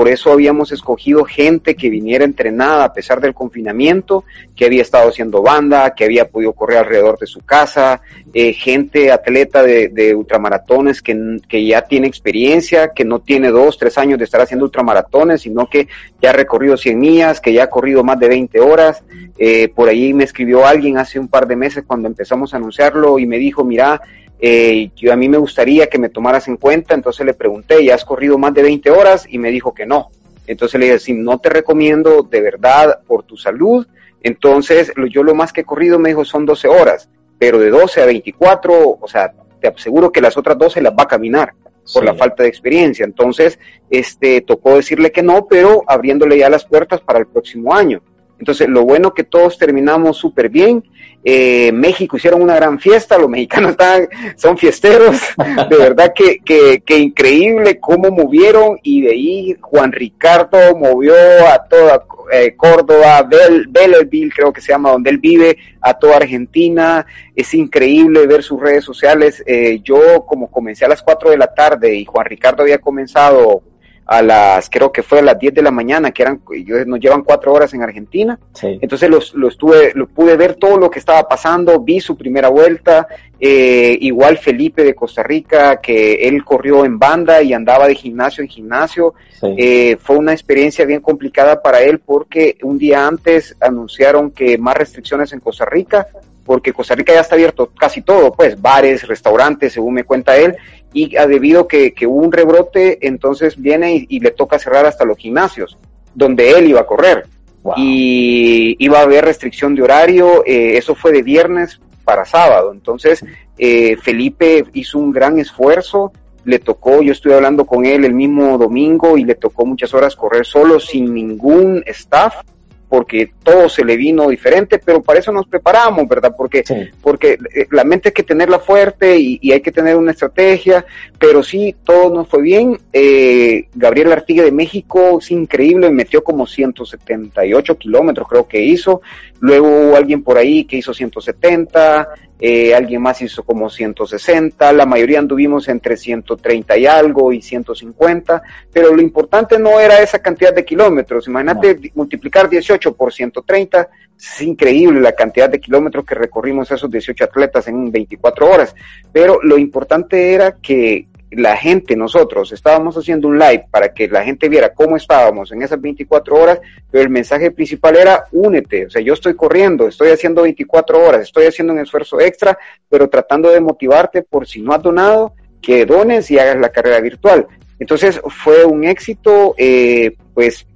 Por eso habíamos escogido gente que viniera entrenada a pesar del confinamiento, que había estado haciendo banda, que había podido correr alrededor de su casa, eh, gente atleta de, de ultramaratones que, que, ya tiene experiencia, que no tiene dos, tres años de estar haciendo ultramaratones, sino que ya ha recorrido 100 millas, que ya ha corrido más de 20 horas. Eh, por ahí me escribió alguien hace un par de meses cuando empezamos a anunciarlo y me dijo, mira, eh, yo, a mí me gustaría que me tomaras en cuenta, entonces le pregunté, ¿ya has corrido más de 20 horas? Y me dijo que no. Entonces le dije, si no te recomiendo de verdad por tu salud, entonces yo lo más que he corrido me dijo son 12 horas, pero de 12 a 24, o sea, te aseguro que las otras 12 las va a caminar por sí. la falta de experiencia. Entonces, este, tocó decirle que no, pero abriéndole ya las puertas para el próximo año. Entonces, lo bueno que todos terminamos súper bien. Eh, México hicieron una gran fiesta, los mexicanos están, son fiesteros, de verdad que, que, que, increíble cómo movieron y de ahí Juan Ricardo movió a toda eh, Córdoba, Bel, Belleville creo que se llama, donde él vive, a toda Argentina, es increíble ver sus redes sociales, eh, yo como comencé a las 4 de la tarde y Juan Ricardo había comenzado a las, creo que fue a las 10 de la mañana, que eran, nos llevan cuatro horas en Argentina. Sí. Entonces los, los tuve, lo pude ver todo lo que estaba pasando, vi su primera vuelta, eh, igual Felipe de Costa Rica, que él corrió en banda y andaba de gimnasio en gimnasio. Sí. Eh, fue una experiencia bien complicada para él porque un día antes anunciaron que más restricciones en Costa Rica, porque Costa Rica ya está abierto casi todo, pues bares, restaurantes, según me cuenta él, y a debido que, que, hubo un rebrote, entonces viene y, y, le toca cerrar hasta los gimnasios, donde él iba a correr. Wow. Y iba a haber restricción de horario, eh, eso fue de viernes para sábado. Entonces, eh, Felipe hizo un gran esfuerzo, le tocó, yo estuve hablando con él el mismo domingo y le tocó muchas horas correr solo, sin ningún staff porque todo se le vino diferente, pero para eso nos preparamos, ¿verdad? Porque, sí. porque eh, la mente hay que tenerla fuerte y, y, hay que tener una estrategia, pero sí, todo nos fue bien. Eh, Gabriel Artigue de México es increíble, metió como 178 kilómetros, creo que hizo. Luego hubo alguien por ahí que hizo 170, eh, alguien más hizo como 160, la mayoría anduvimos entre 130 y algo y 150, pero lo importante no era esa cantidad de kilómetros, imagínate no. multiplicar 18 por 130, es increíble la cantidad de kilómetros que recorrimos esos 18 atletas en 24 horas, pero lo importante era que la gente, nosotros, estábamos haciendo un live para que la gente viera cómo estábamos en esas 24 horas, pero el mensaje principal era únete, o sea, yo estoy corriendo, estoy haciendo 24 horas, estoy haciendo un esfuerzo extra, pero tratando de motivarte por si no has donado, que dones y hagas la carrera virtual. Entonces fue un éxito, eh, pues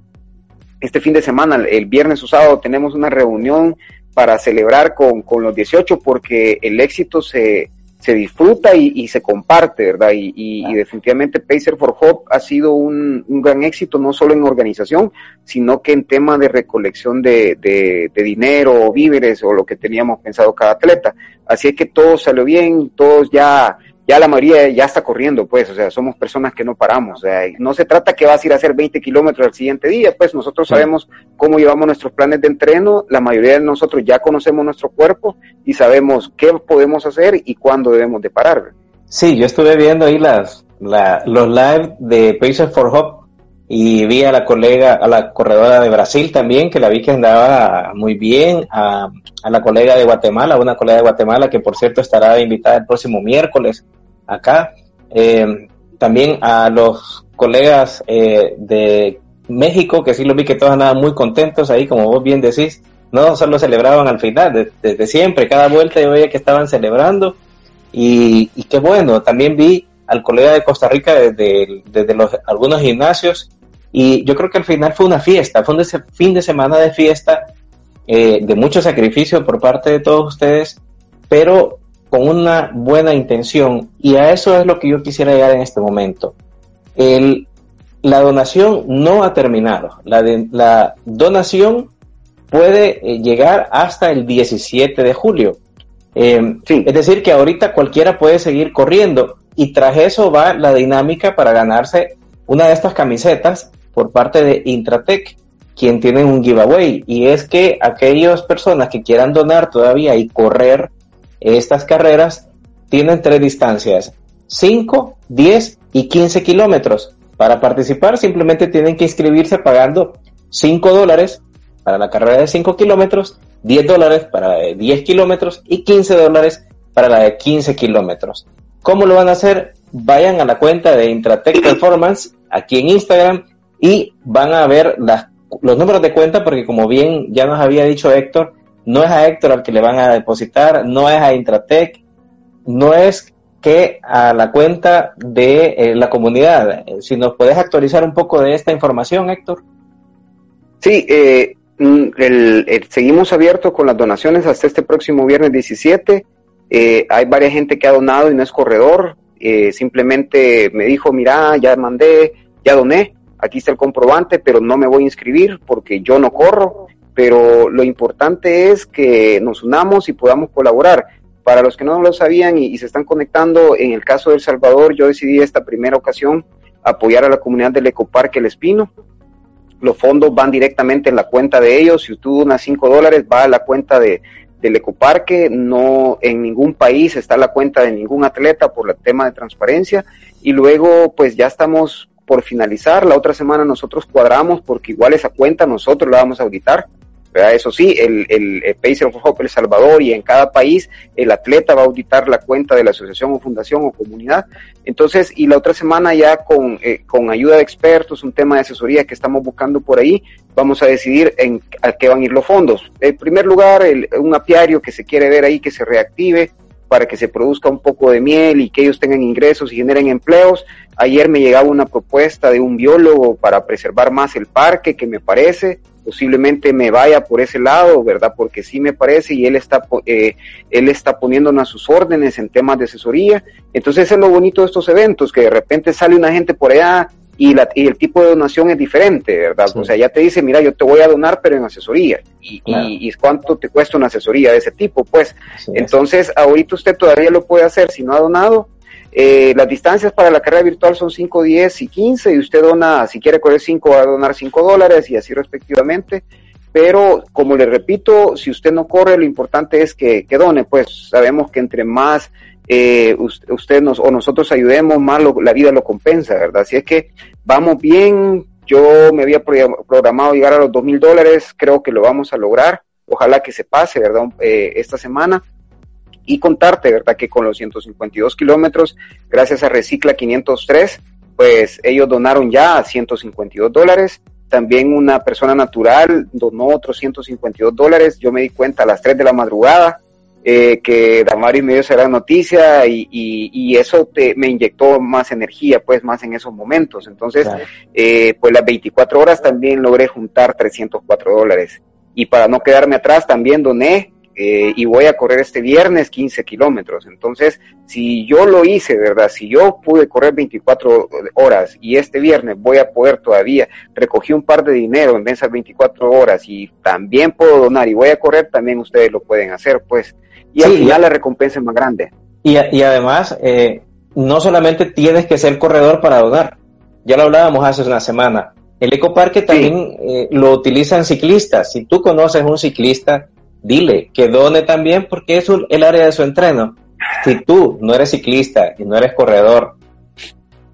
este fin de semana, el viernes o sábado, tenemos una reunión para celebrar con, con los 18 porque el éxito se, se disfruta y, y, se comparte, ¿verdad? Y, y, y, definitivamente Pacer for Hope ha sido un, un, gran éxito, no solo en organización, sino que en tema de recolección de, de, de, dinero o víveres o lo que teníamos pensado cada atleta. Así es que todo salió bien, todos ya ya la mayoría ya está corriendo, pues, o sea, somos personas que no paramos, o sea, no se trata que vas a ir a hacer 20 kilómetros al siguiente día, pues nosotros sabemos cómo llevamos nuestros planes de entreno, la mayoría de nosotros ya conocemos nuestro cuerpo y sabemos qué podemos hacer y cuándo debemos de parar. Sí, yo estuve viendo ahí las, la, los live de Pacers for Hope y vi a la colega, a la corredora de Brasil también, que la vi que andaba muy bien, a, la colega de Guatemala, una colega de Guatemala que por cierto estará invitada el próximo miércoles acá, eh, también a los colegas eh, de México, que sí lo vi que todos andaban muy contentos ahí, como vos bien decís, no solo celebraban al final, desde, desde siempre, cada vuelta yo veía que estaban celebrando, y, y qué bueno, también vi al colega de Costa Rica desde, desde los, algunos gimnasios y yo creo que al final fue una fiesta, fue un fin de semana de fiesta, eh, de mucho sacrificio por parte de todos ustedes, pero con una buena intención. Y a eso es lo que yo quisiera llegar en este momento. El, la donación no ha terminado. La, de, la donación puede eh, llegar hasta el 17 de julio. Eh, es decir, que ahorita cualquiera puede seguir corriendo y tras eso va la dinámica para ganarse una de estas camisetas por parte de Intratec, quien tiene un giveaway. Y es que aquellas personas que quieran donar todavía y correr estas carreras tienen tres distancias, 5, 10 y 15 kilómetros. Para participar simplemente tienen que inscribirse pagando 5 dólares para la carrera de 5 kilómetros, 10 dólares para la de 10 kilómetros y 15 dólares para la de 15 kilómetros. ¿Cómo lo van a hacer? Vayan a la cuenta de Intratec Performance aquí en Instagram y van a ver las, los números de cuenta porque como bien ya nos había dicho Héctor, no es a Héctor al que le van a depositar, no es a Intratec, no es que a la cuenta de eh, la comunidad. Si nos puedes actualizar un poco de esta información, Héctor. Sí, eh, mm, seguimos abiertos con las donaciones hasta este próximo viernes 17. Eh, hay varias gente que ha donado y no es corredor. simplemente me dijo, mira, ya mandé, ya doné, aquí está el comprobante, pero no me voy a inscribir porque yo no corro. Pero lo importante es que nos unamos y podamos colaborar. Para los que no lo sabían y, se están conectando, en el caso de El Salvador, yo decidí esta primera ocasión apoyar a la comunidad del Ecoparque El Espino. Los fondos van directamente en la cuenta de ellos. Si tú donas 5 dólares, va a la cuenta de, del Ecoparque. No en ningún país está la cuenta de ningún atleta por el tema de transparencia. Y luego, pues ya estamos por finalizar. La otra semana nosotros cuadramos porque igual esa cuenta nosotros la vamos a auditar eso sí, el, el, el Pacer of Hope El Salvador y en cada país el atleta va a auditar la cuenta de la asociación o fundación o comunidad. Entonces, y la otra semana ya con, eh, con ayuda de expertos, un tema de asesoría que estamos buscando por ahí, vamos a decidir en a qué van a ir los fondos. En primer lugar, el, un apiario que se quiere ver ahí que se reactive para que se produzca un poco de miel y que ellos tengan ingresos y generen empleos. Ayer me llegaba una propuesta de un biólogo para preservar más el parque, que me parece posiblemente me vaya por ese lado, ¿verdad? Porque sí me parece y él está, eh, él está poniéndonos a sus órdenes en temas de asesoría. Entonces es lo bonito de estos eventos, que de repente sale una gente por allá y, la, y el tipo de donación es diferente, ¿verdad? O sea, ya te dice, mira, yo te voy a donar, pero en asesoría. Y, y, cuánto te cuesta una asesoría de ese tipo, pues. Entonces, ahorita usted todavía lo puede hacer si no ha donado eh, las distancias para la carrera virtual son 5, 10 y 15 y usted dona, si quiere correr 5 va a donar 5 dólares y así respectivamente. Pero como le repito, si usted no corre, lo importante es que, que done, pues sabemos que entre más eh, usted nos o nosotros ayudemos, más la vida lo compensa, ¿verdad? Así es que vamos bien, yo me había programado llegar a los 2 mil dólares, creo que lo vamos a lograr, ojalá que se pase, ¿verdad? Eh, esta semana y contarte, ¿verdad? Que con los 152 kilómetros, gracias a Recicla 503, pues ellos donaron ya 152 dólares. También una persona natural donó otros 152 dólares. Yo me di cuenta a las 3 de la madrugada eh, que Damari me dio esa noticia y, y, eso te, me inyectó más energía, pues más en esos momentos. Entonces, eh, pues las 24 horas también logré juntar 304 dólares. Y para no quedarme atrás, también doné eh, y voy a correr este viernes 15 kilómetros. Entonces, si yo lo hice, ¿verdad? Si yo pude correr 24 horas y este viernes voy a poder todavía, recogí un par de dinero en esas 24 horas y también puedo donar y voy a correr, también ustedes lo pueden hacer, pues. Y al final la recompensa es más grande. Y, y además, eh, no solamente tienes que ser corredor para donar, ya lo hablábamos hace una semana. El ecoparque también eh, lo utilizan ciclistas. Si tú conoces un ciclista, dile que done también porque es el área de su entreno. Si tú no eres ciclista y no eres corredor,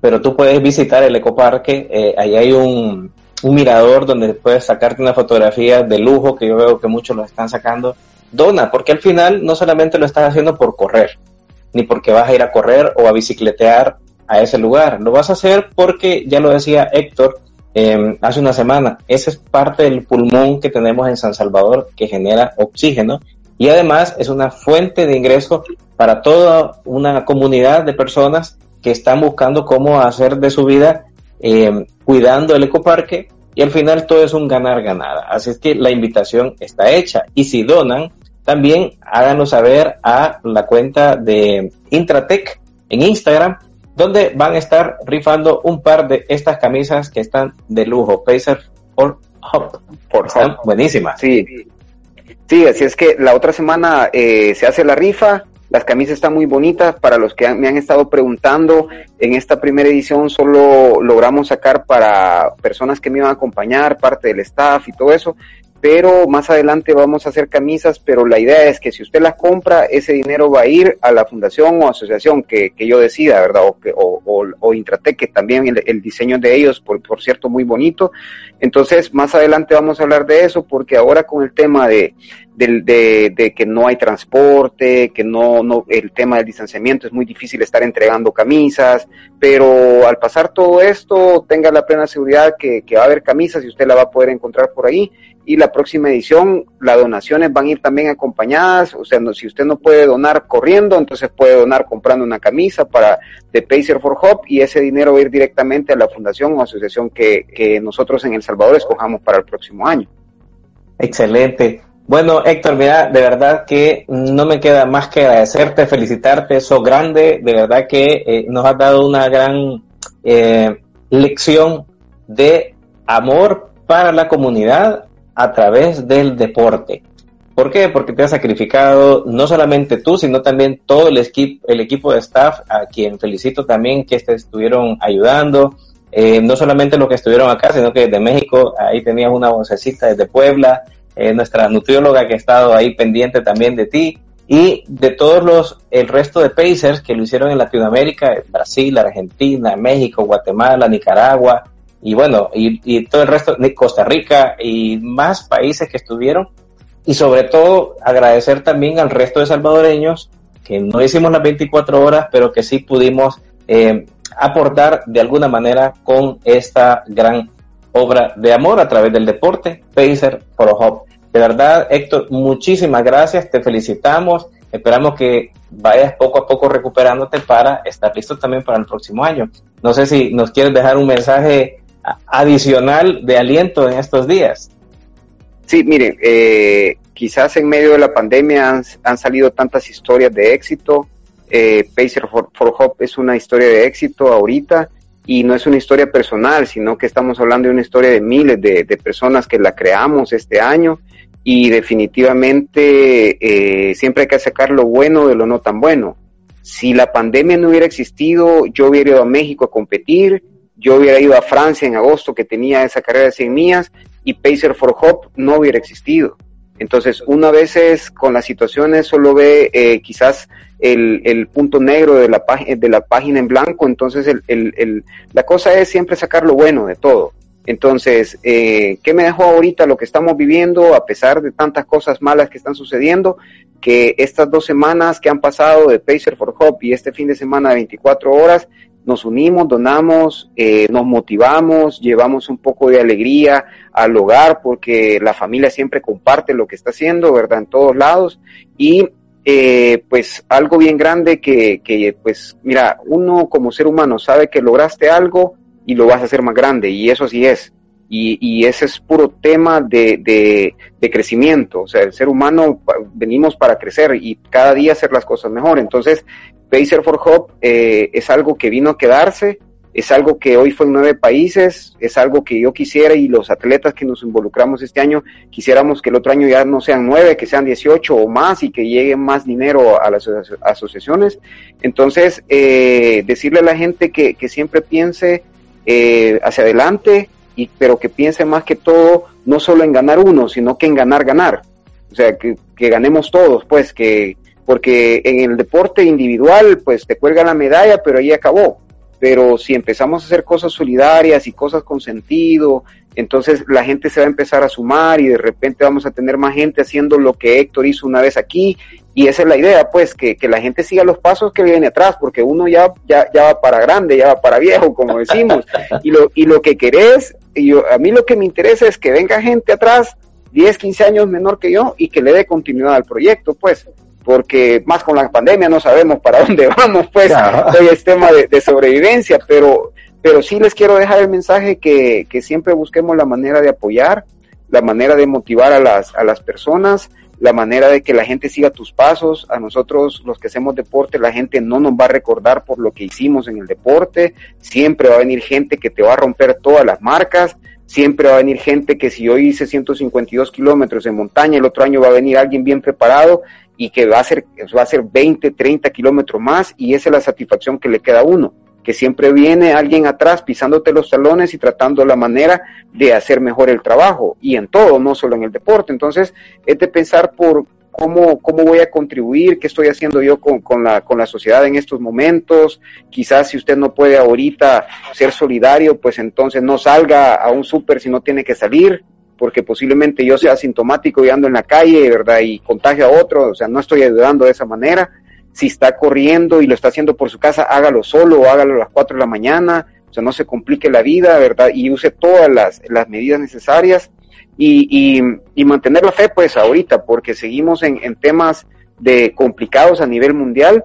pero tú puedes visitar el ecoparque, eh, ahí hay un, un, mirador donde puedes sacarte una fotografía de lujo que yo veo que muchos lo están sacando. Dona, porque al final no solamente lo estás haciendo por correr, ni porque vas a ir a correr o a bicicletear a ese lugar, lo vas a hacer porque, ya lo decía Héctor, Em, hace una semana. Esa es parte del pulmón que tenemos en San Salvador que genera oxígeno y además es una fuente de ingreso para toda una comunidad de personas que están buscando cómo hacer de su vida em, cuidando el ecoparque y al final todo es un ganar-ganar. Así es que la invitación está hecha y si donan, también háganlo saber a la cuenta de Intratec en Instagram donde van a estar rifando un par de estas camisas que están de lujo, Pacer por Hop. Por están buenísimas. Sí. Sí, así es que la otra semana eh, se hace la rifa, las camisas están muy bonitas. Para los que me han estado preguntando, en esta primera edición solo logramos sacar para personas que me iban a acompañar, parte del staff y todo eso pero más adelante vamos a hacer camisas, pero la idea es que si usted las compra, ese dinero va a ir a la fundación o asociación que, que yo decida, ¿verdad? O, que, o, o, Intratec, que también el, diseño de ellos, por, por, cierto, muy bonito. Entonces, más adelante vamos a hablar de eso, porque ahora con el tema de, de, de, que no hay transporte, que no, no, el tema del distanciamiento es muy difícil estar entregando camisas, pero al pasar todo esto, tenga la plena seguridad que, que va a haber camisas y usted la va a poder encontrar por ahí y la próxima edición las donaciones van a ir también acompañadas, o sea, si usted no puede donar corriendo, entonces puede donar comprando una camisa para The Pacer for Hope y ese dinero va a ir directamente a la fundación o asociación que, que nosotros en El Salvador escojamos para el próximo año. Excelente. Bueno, Héctor, mira, de verdad que no me queda más que agradecerte, felicitarte, eso grande, de verdad que eh, nos has dado una gran eh, lección de amor para la comunidad a través del deporte. ¿Por qué? Porque te has sacrificado no solamente tú, sino también todo el, equipo, el equipo de staff, a quien felicito también que te estuvieron ayudando. Eh, no solamente los que estuvieron acá, sino que desde México, ahí tenías una vocecita desde Puebla, eh, nuestra nutrióloga que ha estado ahí pendiente también de ti, y de todos los, el resto de Pacers que lo hicieron en Latinoamérica, Brasil, Argentina, México, Guatemala, Nicaragua, y bueno, y, todo el resto, Costa Rica y más países que estuvieron. Y sobre todo agradecer también al resto de salvadoreños que no hicimos las 24 horas, pero que sí pudimos eh, aportar de alguna manera con esta gran obra de amor a través del deporte, Pacer for Hope. De verdad, Héctor, muchísimas gracias, te felicitamos, esperamos que vayas poco a poco recuperándote para estar listo también para el próximo año. No sé si nos quieres dejar un mensaje adicional de aliento en estos días. Sí, mire, eh, quizás en medio de la pandemia han, salido tantas historias de éxito. Eh, Pacer for, Hope es una historia de éxito ahorita y no es una historia personal, sino que estamos hablando de una historia de miles de, personas que la creamos este año y definitivamente eh, siempre hay que sacar lo bueno de lo no tan bueno. Si la pandemia no hubiera existido, yo hubiera ido a México a competir, yo hubiera ido a Francia en agosto que tenía esa carrera de 100 millas y Pacer for Hope no hubiera existido. Entonces, una vez es con las situaciones solo ve eh, quizás el, punto negro de la, página en blanco, entonces la cosa es siempre sacar lo bueno de todo. Entonces, eh, ¿qué me dejó ahorita lo que estamos viviendo a pesar de tantas cosas malas que están sucediendo? Que estas dos semanas que han pasado de Pacer for Hope y este fin de semana de 24 horas nos unimos, donamos, eh, nos motivamos, llevamos un poco de alegría al hogar porque la familia siempre comparte lo que está haciendo, ¿verdad? En todos lados. Y eh, pues algo bien grande que, que, pues mira, uno como ser humano sabe que lograste algo y lo vas a hacer más grande y eso sí es. Y, y ese es puro tema de, de, crecimiento. O sea, el ser humano venimos para crecer y cada día hacer las cosas mejor. Entonces, Pacer for Hope eh, es algo que vino a quedarse, es algo que hoy fue en nueve países, es algo que yo quisiera y los atletas que nos involucramos este año quisiéramos que el otro año ya no sean nueve, que sean dieciocho o más y que llegue más dinero a las asociaciones. Entonces, eh, decirle a la gente que, que siempre piense eh, hacia adelante, y, pero que piense más que todo no solo en ganar uno, sino que en ganar, ganar. O sea, que, que ganemos todos, pues, que, porque en el deporte individual pues te cuelga la medalla, pero ahí acabó. Pero si empezamos a hacer cosas solidarias y cosas con sentido, entonces la gente se va a empezar a sumar y de repente vamos a tener más gente haciendo lo que Héctor hizo una vez aquí. Y esa es la idea, pues, que, que la gente siga los pasos que viene atrás, porque uno ya, ya, ya va para grande, ya va para viejo, como decimos. y, lo, y lo que querés, y yo, a mí lo que me interesa es que venga gente atrás 10, 15 años menor que yo y que le dé continuidad al proyecto, pues porque más con la pandemia no sabemos para dónde vamos, pues hoy es tema de, sobrevivencia, pero, pero sí les quiero dejar el mensaje que, que, siempre busquemos la manera de apoyar, la manera de motivar a las, a las personas, la manera de que la gente siga tus pasos. A nosotros, los que hacemos deporte, la gente no nos va a recordar por lo que hicimos en el deporte, siempre va a venir gente que te va a romper todas las marcas, siempre va a venir gente que si yo hice 152 kilómetros en montaña, el otro año va a venir alguien bien preparado y que va a hacer, va a hacer 20, 30 kilómetros más y esa es la satisfacción que le queda a uno, que siempre viene alguien atrás pisándote los talones y tratando la manera de hacer mejor el trabajo y en todo, no solo en el deporte. Entonces, es de pensar por, cómo, cómo voy a contribuir, qué estoy haciendo yo con, con, la, con la sociedad en estos momentos. Quizás si usted no puede ahorita ser solidario, pues entonces no salga a un súper si no tiene que salir, porque posiblemente yo sea asintomático y ando en la calle, ¿verdad? Y contagio a otro, o sea, no estoy ayudando de esa manera. Si está corriendo y lo está haciendo por su casa, hágalo solo hágalo a las 4 de la mañana, o sea, no se complique la vida, ¿verdad? Y use todas las, las medidas necesarias y, y, mantener la fe pues ahorita, porque seguimos en, temas de complicados a nivel mundial,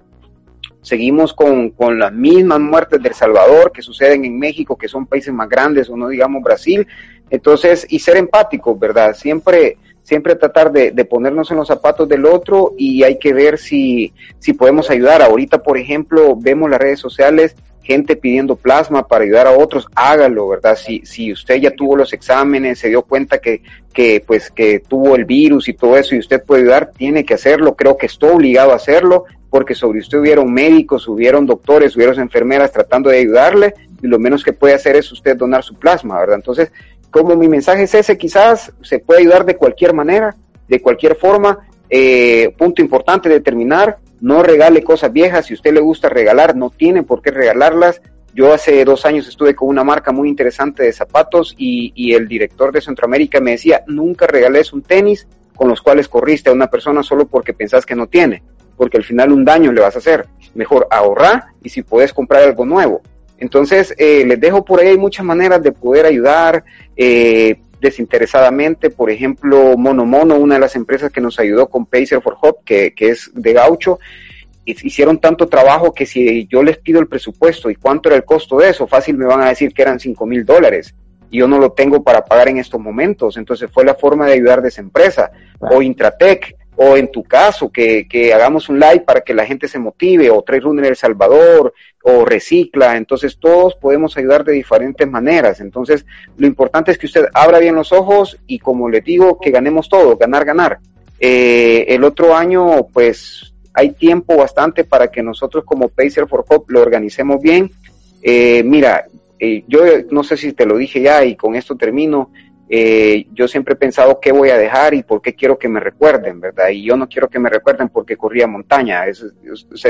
seguimos con, con las mismas muertes del Salvador que suceden en México, que son países más grandes, o no digamos Brasil, entonces, y ser empáticos, ¿verdad? Siempre, siempre tratar de, de, ponernos en los zapatos del otro y hay que ver si, si podemos ayudar. Ahorita, por ejemplo, vemos las redes sociales gente pidiendo plasma para ayudar a otros, hágalo, ¿verdad? Si, si usted ya tuvo los exámenes, se dio cuenta que, que, pues, que tuvo el virus y todo eso y usted puede ayudar, tiene que hacerlo, creo que está obligado a hacerlo, porque sobre usted hubieron médicos, hubieron doctores, hubieron enfermeras tratando de ayudarle, y lo menos que puede hacer es usted donar su plasma, ¿verdad? Entonces, como mi mensaje es ese, quizás se puede ayudar de cualquier manera, de cualquier forma, eh, punto importante determinar, no regale cosas viejas, si usted le gusta regalar, no tiene por qué regalarlas. Yo hace dos años estuve con una marca muy interesante de zapatos y, y el director de Centroamérica me decía, nunca regales un tenis con los cuales corriste a una persona solo porque pensás que no tiene, porque al final un daño le vas a hacer. Mejor ahorrar y si puedes comprar algo nuevo. Entonces, eh, les dejo por ahí, hay muchas maneras de poder ayudar. Eh, desinteresadamente, por ejemplo, Mono Mono, una de las empresas que nos ayudó con Pacer for Hop, que, que es de gaucho, hicieron tanto trabajo que si yo les pido el presupuesto y cuánto era el costo de eso, fácil me van a decir que eran 5 mil dólares y yo no lo tengo para pagar en estos momentos. Entonces fue la forma de ayudar de esa empresa. O Intratec, o en tu caso, que, que, hagamos un live para que la gente se motive, o Trail Runner El Salvador, o Recicla, entonces todos podemos ayudar de diferentes maneras, entonces lo importante es que usted abra bien los ojos y como le digo, que ganemos todo, ganar, ganar. Eh, el otro año, pues hay tiempo bastante para que nosotros como Pacer for Hope lo organicemos bien. Eh, mira, eh, yo no sé si te lo dije ya y con esto termino, eh, yo siempre he pensado qué voy a dejar y por qué quiero que me recuerden, ¿verdad? Y yo no quiero que me recuerden porque corría montaña, es,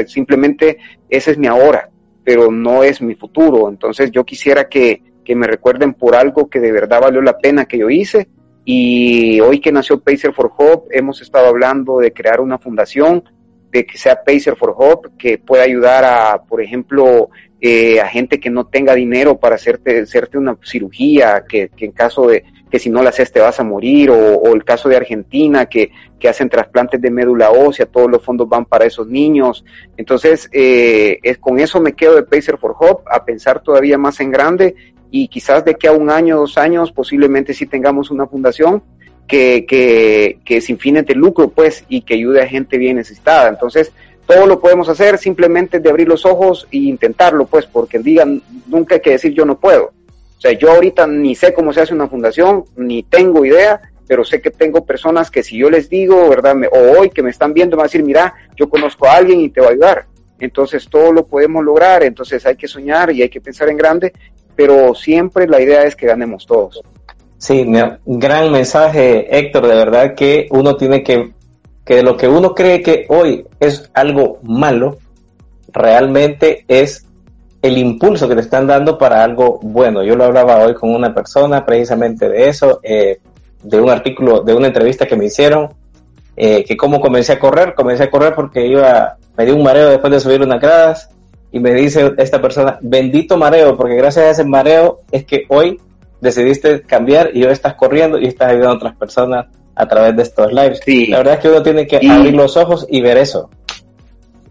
simplemente ese es mi ahora, pero no es mi futuro. Entonces yo quisiera que, que me recuerden por algo que de verdad valió la pena que yo hice. Y hoy que nació Pacer for Hope, hemos estado hablando de crear una fundación, de que sea Pacer for Hope, que pueda ayudar a, por ejemplo, eh, a gente que no tenga dinero para hacerte, hacerte una cirugía, que en caso de, que si no la haces te vas a morir, o, el caso de Argentina, que, que, hacen trasplantes de médula ósea, todos los fondos van para esos niños. Entonces, eh, es, con eso me quedo de Pacer for Hope, a pensar todavía más en grande y quizás de que a un año, dos años, posiblemente sí tengamos una fundación que, que, que sin fines de lucro, pues, y que ayude a gente bien necesitada. Entonces, todo lo podemos hacer simplemente de abrir los ojos e intentarlo, pues, porque digan, nunca hay que decir yo no puedo. O sea, yo ahorita ni sé cómo se hace una fundación, ni tengo idea, pero sé que tengo personas que si yo les digo, ¿verdad? o hoy que me están viendo, me van a decir, mira, yo conozco a alguien y te va a ayudar. Entonces todo lo podemos lograr, entonces hay que soñar y hay que pensar en grande, pero siempre la idea es que ganemos todos. Sí, gran mensaje, Héctor, de verdad que uno tiene que, que lo que uno cree que hoy es algo malo, realmente es el impulso que te están dando para algo bueno. Yo lo hablaba hoy con una persona precisamente de eso, eh, de un artículo, de una entrevista que me hicieron, eh, que cómo comencé a correr, comencé a correr porque iba, me dio un mareo después de subir unas gradas y me dice esta persona, bendito mareo, porque gracias a ese mareo es que hoy decidiste cambiar y hoy estás corriendo y estás ayudando a otras personas a través de estos lives. Sí. La verdad es que uno tiene que abrir los ojos y ver eso.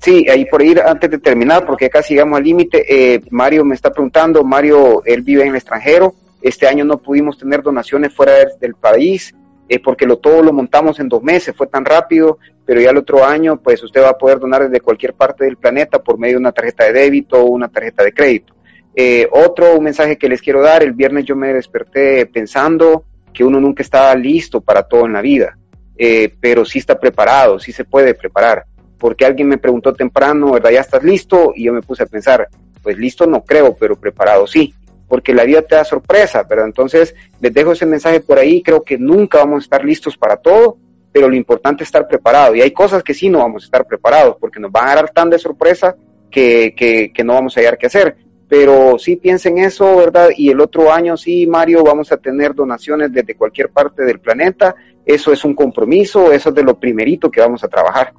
Sí, ahí por ir antes de terminar, porque casi llegamos al límite, eh, Mario me está preguntando, Mario, él vive en el extranjero, este año no pudimos tener donaciones fuera del, país, eh, porque lo, todo lo montamos en dos meses, fue tan rápido, pero ya el otro año, pues usted va a poder donar desde cualquier parte del planeta por medio de una tarjeta de débito o una tarjeta de crédito. Eh, otro mensaje que les quiero dar, el viernes yo me desperté pensando que uno nunca está listo para todo en la vida, eh, pero sí está preparado, sí se puede preparar. Porque alguien me preguntó temprano, ¿verdad? ¿Ya estás listo? Y yo me puse a pensar, pues listo no creo, pero preparado sí, porque la vida te da sorpresa, ¿verdad? Entonces les dejo ese mensaje por ahí, creo que nunca vamos a estar listos para todo, pero lo importante es estar preparado. Y hay cosas que sí no vamos a estar preparados, porque nos van a dar tan de sorpresa que, que, que no vamos a hallar qué hacer pero sí piensen eso, ¿verdad? Y el otro año sí, Mario, vamos a tener donaciones desde cualquier parte del planeta. Eso es un compromiso, eso es de lo primerito que vamos a trabajar.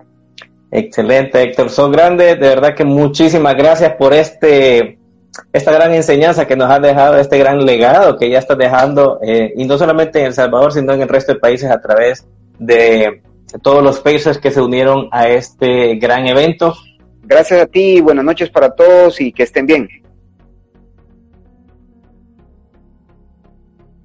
Excelente, Héctor. Son grandes, de verdad que muchísimas gracias por este esta gran enseñanza que nos has dejado, este gran legado que ya estás dejando, eh, y no solamente en El Salvador, sino en el resto de países a través de todos los países que se unieron a este gran evento. Gracias a ti, buenas noches para todos y que estén bien.